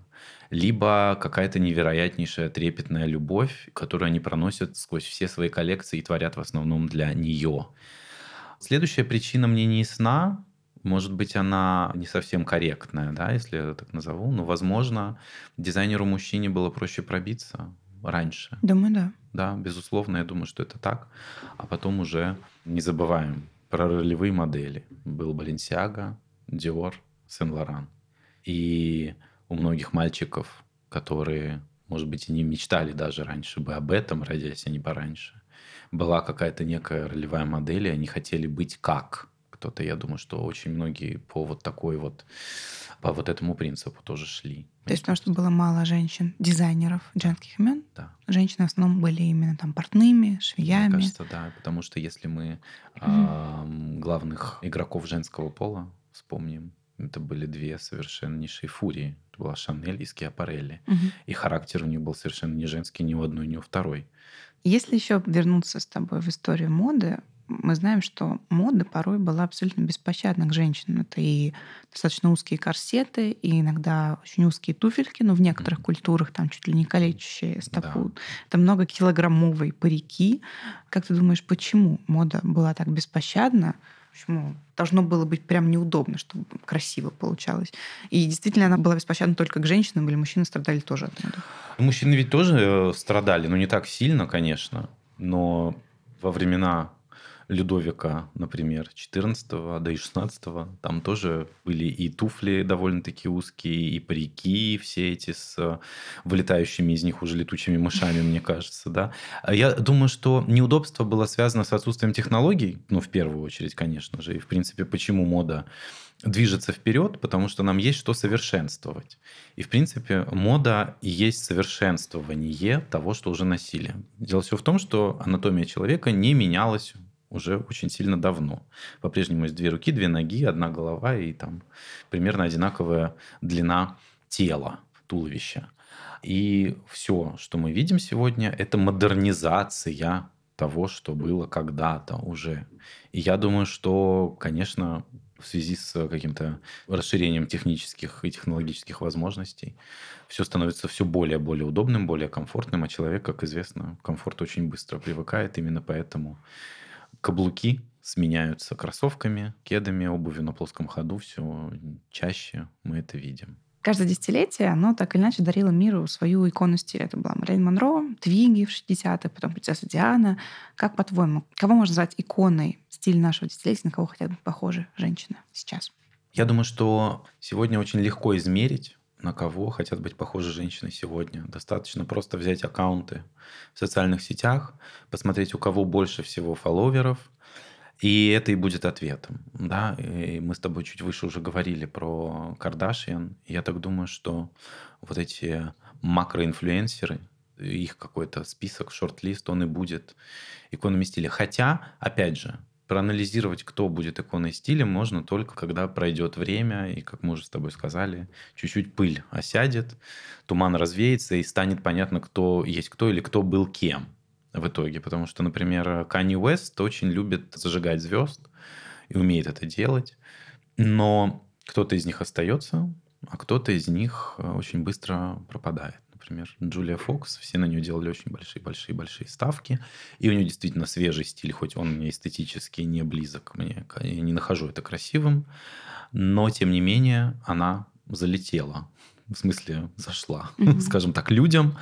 либо какая-то невероятнейшая трепетная любовь, которую они проносят сквозь все свои коллекции и творят в основном для нее. Следующая причина мне не ясна. Может быть, она не совсем корректная, да, если я так назову. Но, возможно, дизайнеру-мужчине было проще пробиться раньше. Думаю, да. Да, безусловно, я думаю, что это так. А потом уже не забываем про ролевые модели. Был Баленсиага, Диор, Сен-Лоран. И у многих мальчиков, которые, может быть, и не мечтали даже раньше бы об этом, родясь они пораньше, была какая-то некая ролевая модель, и они хотели быть как кто-то. Я думаю, что очень многие по вот такой вот по вот этому принципу тоже шли. То есть потому что было мало женщин, дизайнеров женских имен? Да. Женщины в основном были именно там портными, швеями. Мне кажется, да, потому что если мы mm-hmm. э, главных игроков женского пола вспомним. Это были две совершеннейшие фурии. Это была Шанель и Скиапарелли. Мгм. И характер у них был совершенно не женский ни у одной, ни у второй. Если еще вернуться с тобой в историю моды, мы знаем, что мода порой была абсолютно беспощадна к женщинам. Это и достаточно узкие корсеты, и иногда очень узкие туфельки, но в некоторых культурах там чуть ли не калечащие Да. стопу. Это многокилограммовые парики. Как ты думаешь, почему мода была так беспощадна? Почему должно было быть прям неудобно, чтобы красиво получалось? И действительно она была беспощадна только к женщинам, или мужчины страдали тоже от моды? Мужчины ведь тоже э, страдали, но не так сильно, конечно. Но во времена Людовика, например, 14 да и 16 там тоже были и туфли довольно-таки узкие, и парики все эти с э, вылетающими из них уже летучими мышами, мне кажется, да. А Я думаю, что неудобство было связано с отсутствием технологий, ну, в первую очередь, конечно же, и, в принципе, почему мода движется вперед, потому что нам есть что совершенствовать. И, в принципе, мода и есть совершенствование того, что уже носили. Дело все в том, что анатомия человека не менялась уже очень сильно давно. По-прежнему есть две руки, две ноги, одна голова и там примерно одинаковая длина тела, туловища. И все, что мы видим сегодня, это модернизация того, что было когда-то уже. И я думаю, что, конечно, в связи с каким-то расширением технических и технологических возможностей, все становится все более и более удобным, более комфортным, а человек, как известно, к комфорту очень быстро привыкает. Именно поэтому каблуки сменяются кроссовками, кедами, обувью на плоском ходу. Все чаще мы это видим. Каждое десятилетие оно так или иначе дарило миру свою икону стиля. Это была Мэрилин Монро, Твиги в 60-х, потом принцесса Диана. Как по-твоему, кого можно назвать иконой стиля нашего десятилетия, на кого хотят быть похожи женщины сейчас? Я думаю, что сегодня очень легко измерить, на кого хотят быть похожи женщины сегодня. Достаточно просто взять аккаунты в социальных сетях, посмотреть, у кого больше всего фолловеров, и это и будет ответом. Да? И мы с тобой чуть выше уже говорили про Кардашьян. Я так думаю, что вот эти макроинфлюенсеры, их какой-то список, шорт-лист, он и будет иконами стиля. Хотя, опять же, проанализировать, кто будет иконой стиля, можно только когда пройдет время, и, как мы уже с тобой сказали, чуть-чуть пыль осядет, туман развеется, и станет понятно, кто есть кто или кто был кем в итоге. Потому что, например, Канни Уэст очень любит зажигать звезд и умеет это делать. Но кто-то из них остается, а кто-то из них э, очень быстро пропадает. Например, Джулия Фокс, все на нее делали очень большие-большие-большие ставки. И у нее действительно свежий стиль, хоть он мне эстетически не близок, мне, я не нахожу это красивым. Но, тем не менее, она залетела. В смысле, зашла, Мгм. скажем так, людям.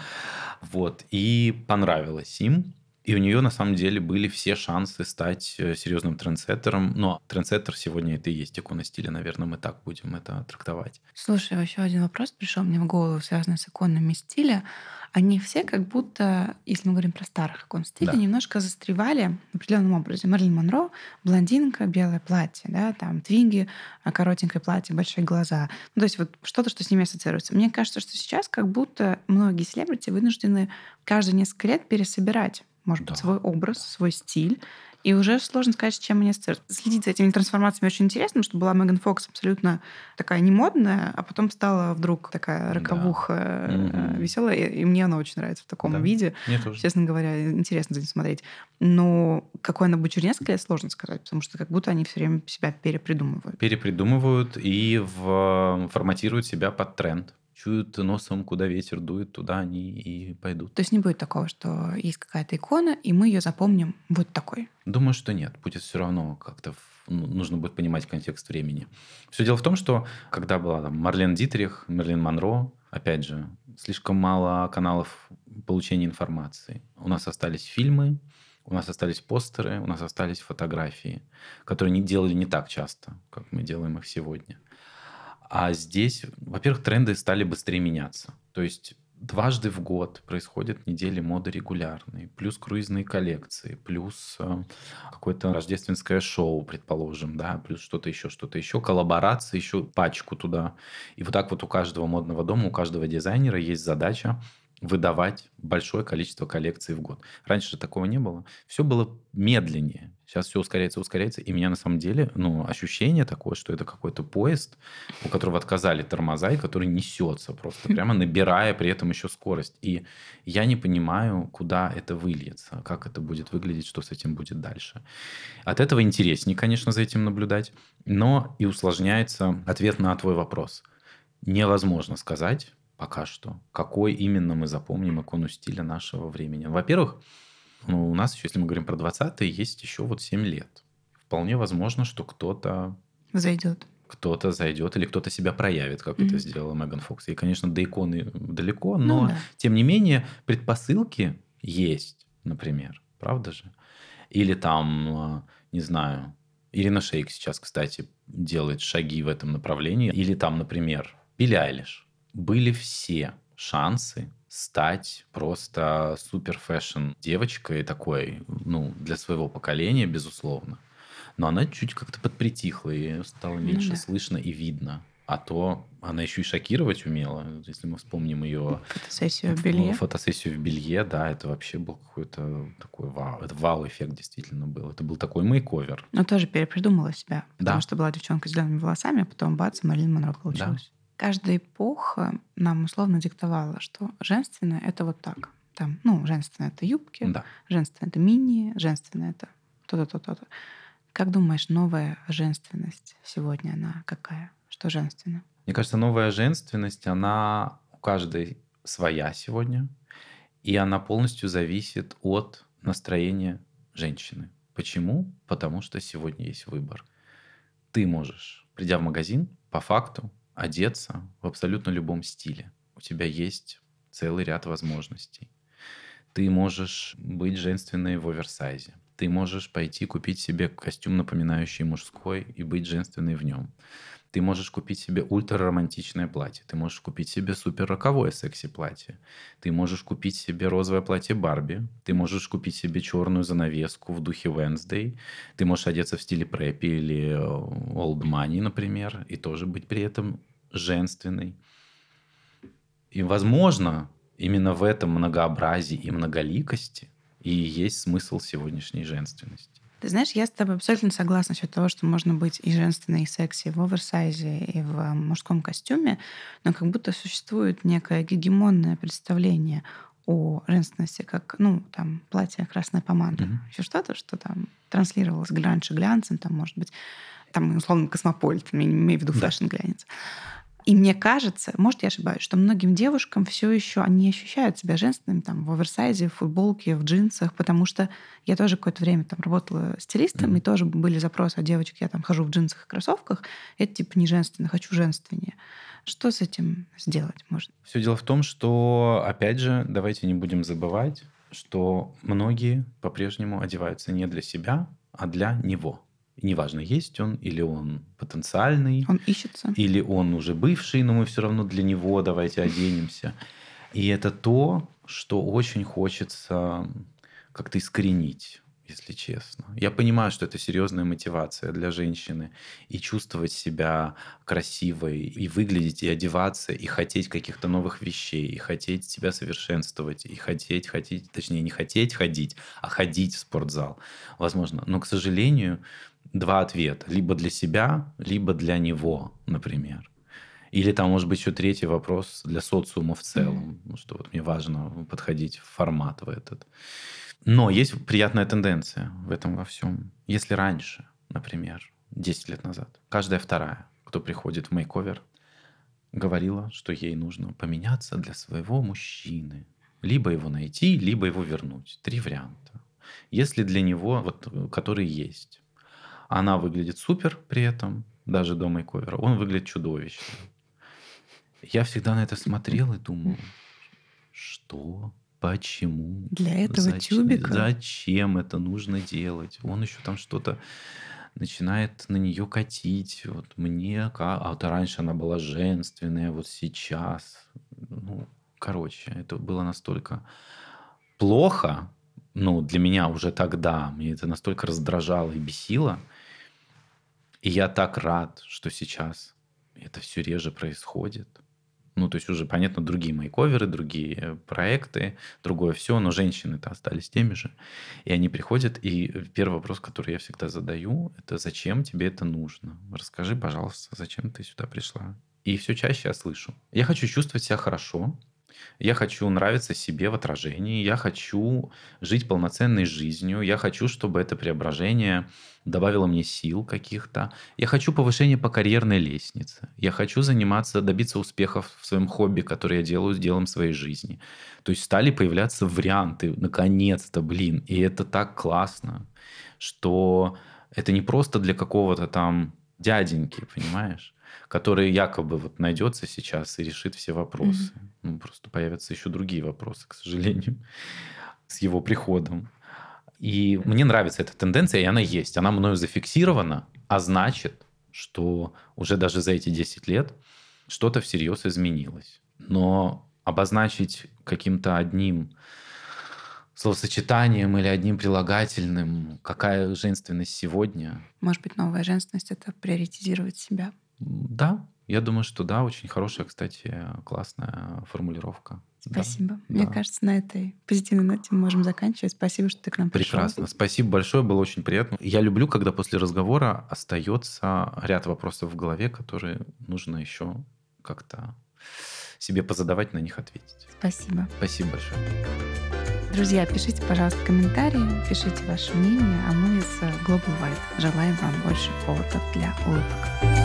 Вот. И понравилось им. И у нее на самом деле были все шансы стать э, серьезным трендсеттером. Но трендсеттер сегодня это и есть икона стиля, наверное, мы так будем это трактовать. Слушай, еще один вопрос пришел мне в голову, связанный с иконами стиля. Они все как будто, если мы говорим про старых икон стиля, Да. немножко застревали в определенном образе. Мерлин Монро, блондинка, белое платье, да, там твинги, а, коротенькое платье, большие глаза. Ну, то есть вот что-то, что с ними ассоциируется. Мне кажется, что сейчас как будто многие селебрити вынуждены каждые несколько лет пересобирать, может быть, Да. свой образ, свой стиль. И уже сложно сказать, с чем они ассоциируются. Следить за этими трансформациями очень интересно, потому что была Меган Фокс абсолютно такая немодная, а потом стала вдруг такая роковуха Мгм. веселая, и мне она очень нравится в таком Да. виде. Мне тоже. Честно говоря, интересно за ним смотреть. Но какой она будет через несколько лет, сложно сказать, потому что как будто они все время себя перепридумывают. Перепридумывают и в- форматируют себя под тренд. Чуют носом, куда ветер дует, туда они и пойдут. То есть не будет такого, что есть какая-то икона, и мы ее запомним вот такой. Думаю, что нет. Будет все равно как-то ну, нужно будет понимать контекст времени. Все дело в том, что когда была там, Марлен Дитрих, Мерлин Монро, опять же, слишком мало каналов получения информации. У нас остались фильмы, у нас остались постеры, у нас остались фотографии, которые не делали не так часто, как мы делаем их сегодня. А здесь, во-первых, тренды стали быстрее меняться. То есть дважды в год происходят недели моды регулярные, плюс круизные коллекции, плюс э, какое-то рождественское шоу, предположим, да, плюс что-то еще, что-то еще, коллаборации, еще пачку туда. И вот так вот у каждого модного дома, у каждого дизайнера есть задача выдавать большое количество коллекций в год. Раньше же такого не было. Все было медленнее. Сейчас все ускоряется, ускоряется. И меня на самом деле ну, ощущение такое, что это какой-то поезд, у которого отказали тормоза, и который несется просто, прямо набирая при этом еще скорость. И я не понимаю, куда это выльется, как это будет выглядеть, что с этим будет дальше. От этого интереснее, конечно, за этим наблюдать, но и усложняется ответ на твой вопрос. Невозможно сказать, пока что. Какой именно мы запомним икону стиля нашего времени? Во-первых, ну, у нас еще, если мы говорим про 20-е, есть еще вот 7 лет. Вполне возможно, что кто-то... Зайдет. Кто-то зайдет или кто-то себя проявит, как mm-hmm. это сделала Меган Фокс. И, конечно, до иконы далеко, но, ну, да. тем не менее, предпосылки есть, например. Правда же? Или там, а, не знаю, Ирина Шейк сейчас, кстати, делает шаги в этом направлении. Или там, например, Билли Айлиш были все шансы стать просто супер fashion девочкой такой, ну, для своего поколения, безусловно. Но она чуть как-то подпритихла, и стало ну меньше да. слышно и видно. А то она еще и шокировать умела. Если мы вспомним ее фотосессию в белье. Фотосессию в белье, да, это вообще был какой-то такой вау. Это вау-эффект действительно был. Это был такой мейковер. Но тоже перепридумала себя. Потому да. что была девчонка с зелеными волосами, а потом бац, Марлин Монро получилась. Да. Каждая эпоха нам условно диктовала, что женственное — это вот так. Там, ну, женственное — это юбки, да. женственное — это мини, женственное — это то-то, то-то, то Как думаешь, новая женственность сегодня, она какая? Что женственно? Мне кажется, новая женственность, она у каждой своя сегодня, и она полностью зависит от настроения женщины. Почему? Потому что сегодня есть выбор. Ты можешь, придя в магазин, по факту одеться в абсолютно любом стиле. У тебя есть целый ряд возможностей. Ты можешь быть женственной в оверсайзе. Ты можешь пойти купить себе костюм, напоминающий мужской, и быть женственной в нем. Ты можешь купить себе ультраромантичное платье. Ты можешь купить себе супер роковое секси-платье. Ты можешь купить себе розовое платье Барби. Ты можешь купить себе черную занавеску в духе Wednesday. Ты можешь одеться в стиле преппи или э, old money, например, и тоже быть при этом женственной. И, возможно, именно в этом многообразии и многоликости и есть смысл сегодняшней женственности. Ты знаешь, я с тобой абсолютно согласна насчет того, что можно быть и женственной, и секси в оверсайзе, и в мужском костюме, но как будто существует некое гегемонное представление о женственности, как, ну, там, платье, красная помада, mm-hmm. еще что-то, что там транслировалось раньше глянцем, там, может быть, там, условно, космополит, я имею в виду да. фэшн-глянец. И мне кажется, может, я ошибаюсь, что многим девушкам все еще они ощущают себя женственными там, в оверсайзе, в футболке, в джинсах, потому что я тоже какое-то время там работала стилистом, mm-hmm. и тоже были запросы от девочек, я там хожу в джинсах и кроссовках, это типа не женственно, хочу женственнее. Что с этим сделать можно? Все дело в том, что, опять же, давайте не будем забывать, что многие по-прежнему одеваются не для себя, а для него. Неважно, есть он или он потенциальный. Он ищется. Или он уже бывший, но мы все равно для него давайте оденемся. И это то, что очень хочется как-то искоренить если честно. Я понимаю, что это серьезная мотивация для женщины. И чувствовать себя красивой, и выглядеть, и одеваться, и хотеть каких-то новых вещей, и хотеть себя совершенствовать, и хотеть, хотеть, точнее, не хотеть ходить, а ходить в спортзал. Возможно. Но, к сожалению, два ответа. Либо для себя, либо для него, например. Или там, может быть, еще третий вопрос для социума в целом, mm-hmm. что вот мне важно подходить в формат в этот. Но есть приятная тенденция в этом во всем. Если раньше, например, 10 лет назад, каждая вторая, кто приходит в мейковер, говорила, что ей нужно поменяться для своего мужчины. Либо его найти, либо его вернуть. Три варианта. Если для него, вот, который есть, она выглядит супер при этом, даже до мейковера. Он выглядит чудовищно. Я всегда на это смотрел и думал, что, почему, для этого зачем, тюбика, зачем это нужно делать? Он еще там что-то начинает на нее катить. Вот мне, а вот раньше она была женственная, вот сейчас, ну, короче, это было настолько плохо, ну, для меня уже тогда, мне это настолько раздражало и бесило, и я так рад, что сейчас это все реже происходит. Ну, то есть уже, понятно, другие мои коверы, другие проекты, другое все, но женщины-то остались теми же. И они приходят, и первый вопрос, который я всегда задаю, это зачем тебе это нужно? Расскажи, пожалуйста, зачем ты сюда пришла? И все чаще я слышу. Я хочу чувствовать себя хорошо, я хочу нравиться себе в отражении, я хочу жить полноценной жизнью, я хочу, чтобы это преображение добавило мне сил каких-то. Я хочу повышения по карьерной лестнице. Я хочу заниматься, добиться успехов в своем хобби, которое я делаю с делом своей жизни. То есть стали появляться варианты, наконец-то, блин. И это так классно, что это не просто для какого-то там дяденьки, понимаешь? Который якобы вот найдется сейчас и решит все вопросы. Mm-hmm. Ну, просто появятся еще другие вопросы, к сожалению, с его приходом. И мне нравится эта тенденция, и она есть. Она мною зафиксирована, а значит, что уже даже за эти 10 лет что-то всерьез изменилось. Но обозначить каким-то одним словосочетанием или одним прилагательным, какая женственность сегодня. Может быть, новая женственность — это приоритизировать себя. Да, я думаю, что да, очень хорошая, кстати, классная формулировка. Спасибо. Да, Мне да. кажется, на этой позитивной ноте мы можем заканчивать. Спасибо, что ты к нам пришел. Прекрасно. Спасибо большое, было очень приятно. Я люблю, когда после разговора остается ряд вопросов в голове, которые нужно еще как-то себе позадавать, на них ответить. Спасибо. Спасибо большое. Друзья, пишите, пожалуйста, комментарии, пишите ваше мнение, а мы с Global White желаем вам больше поводов для улыбок.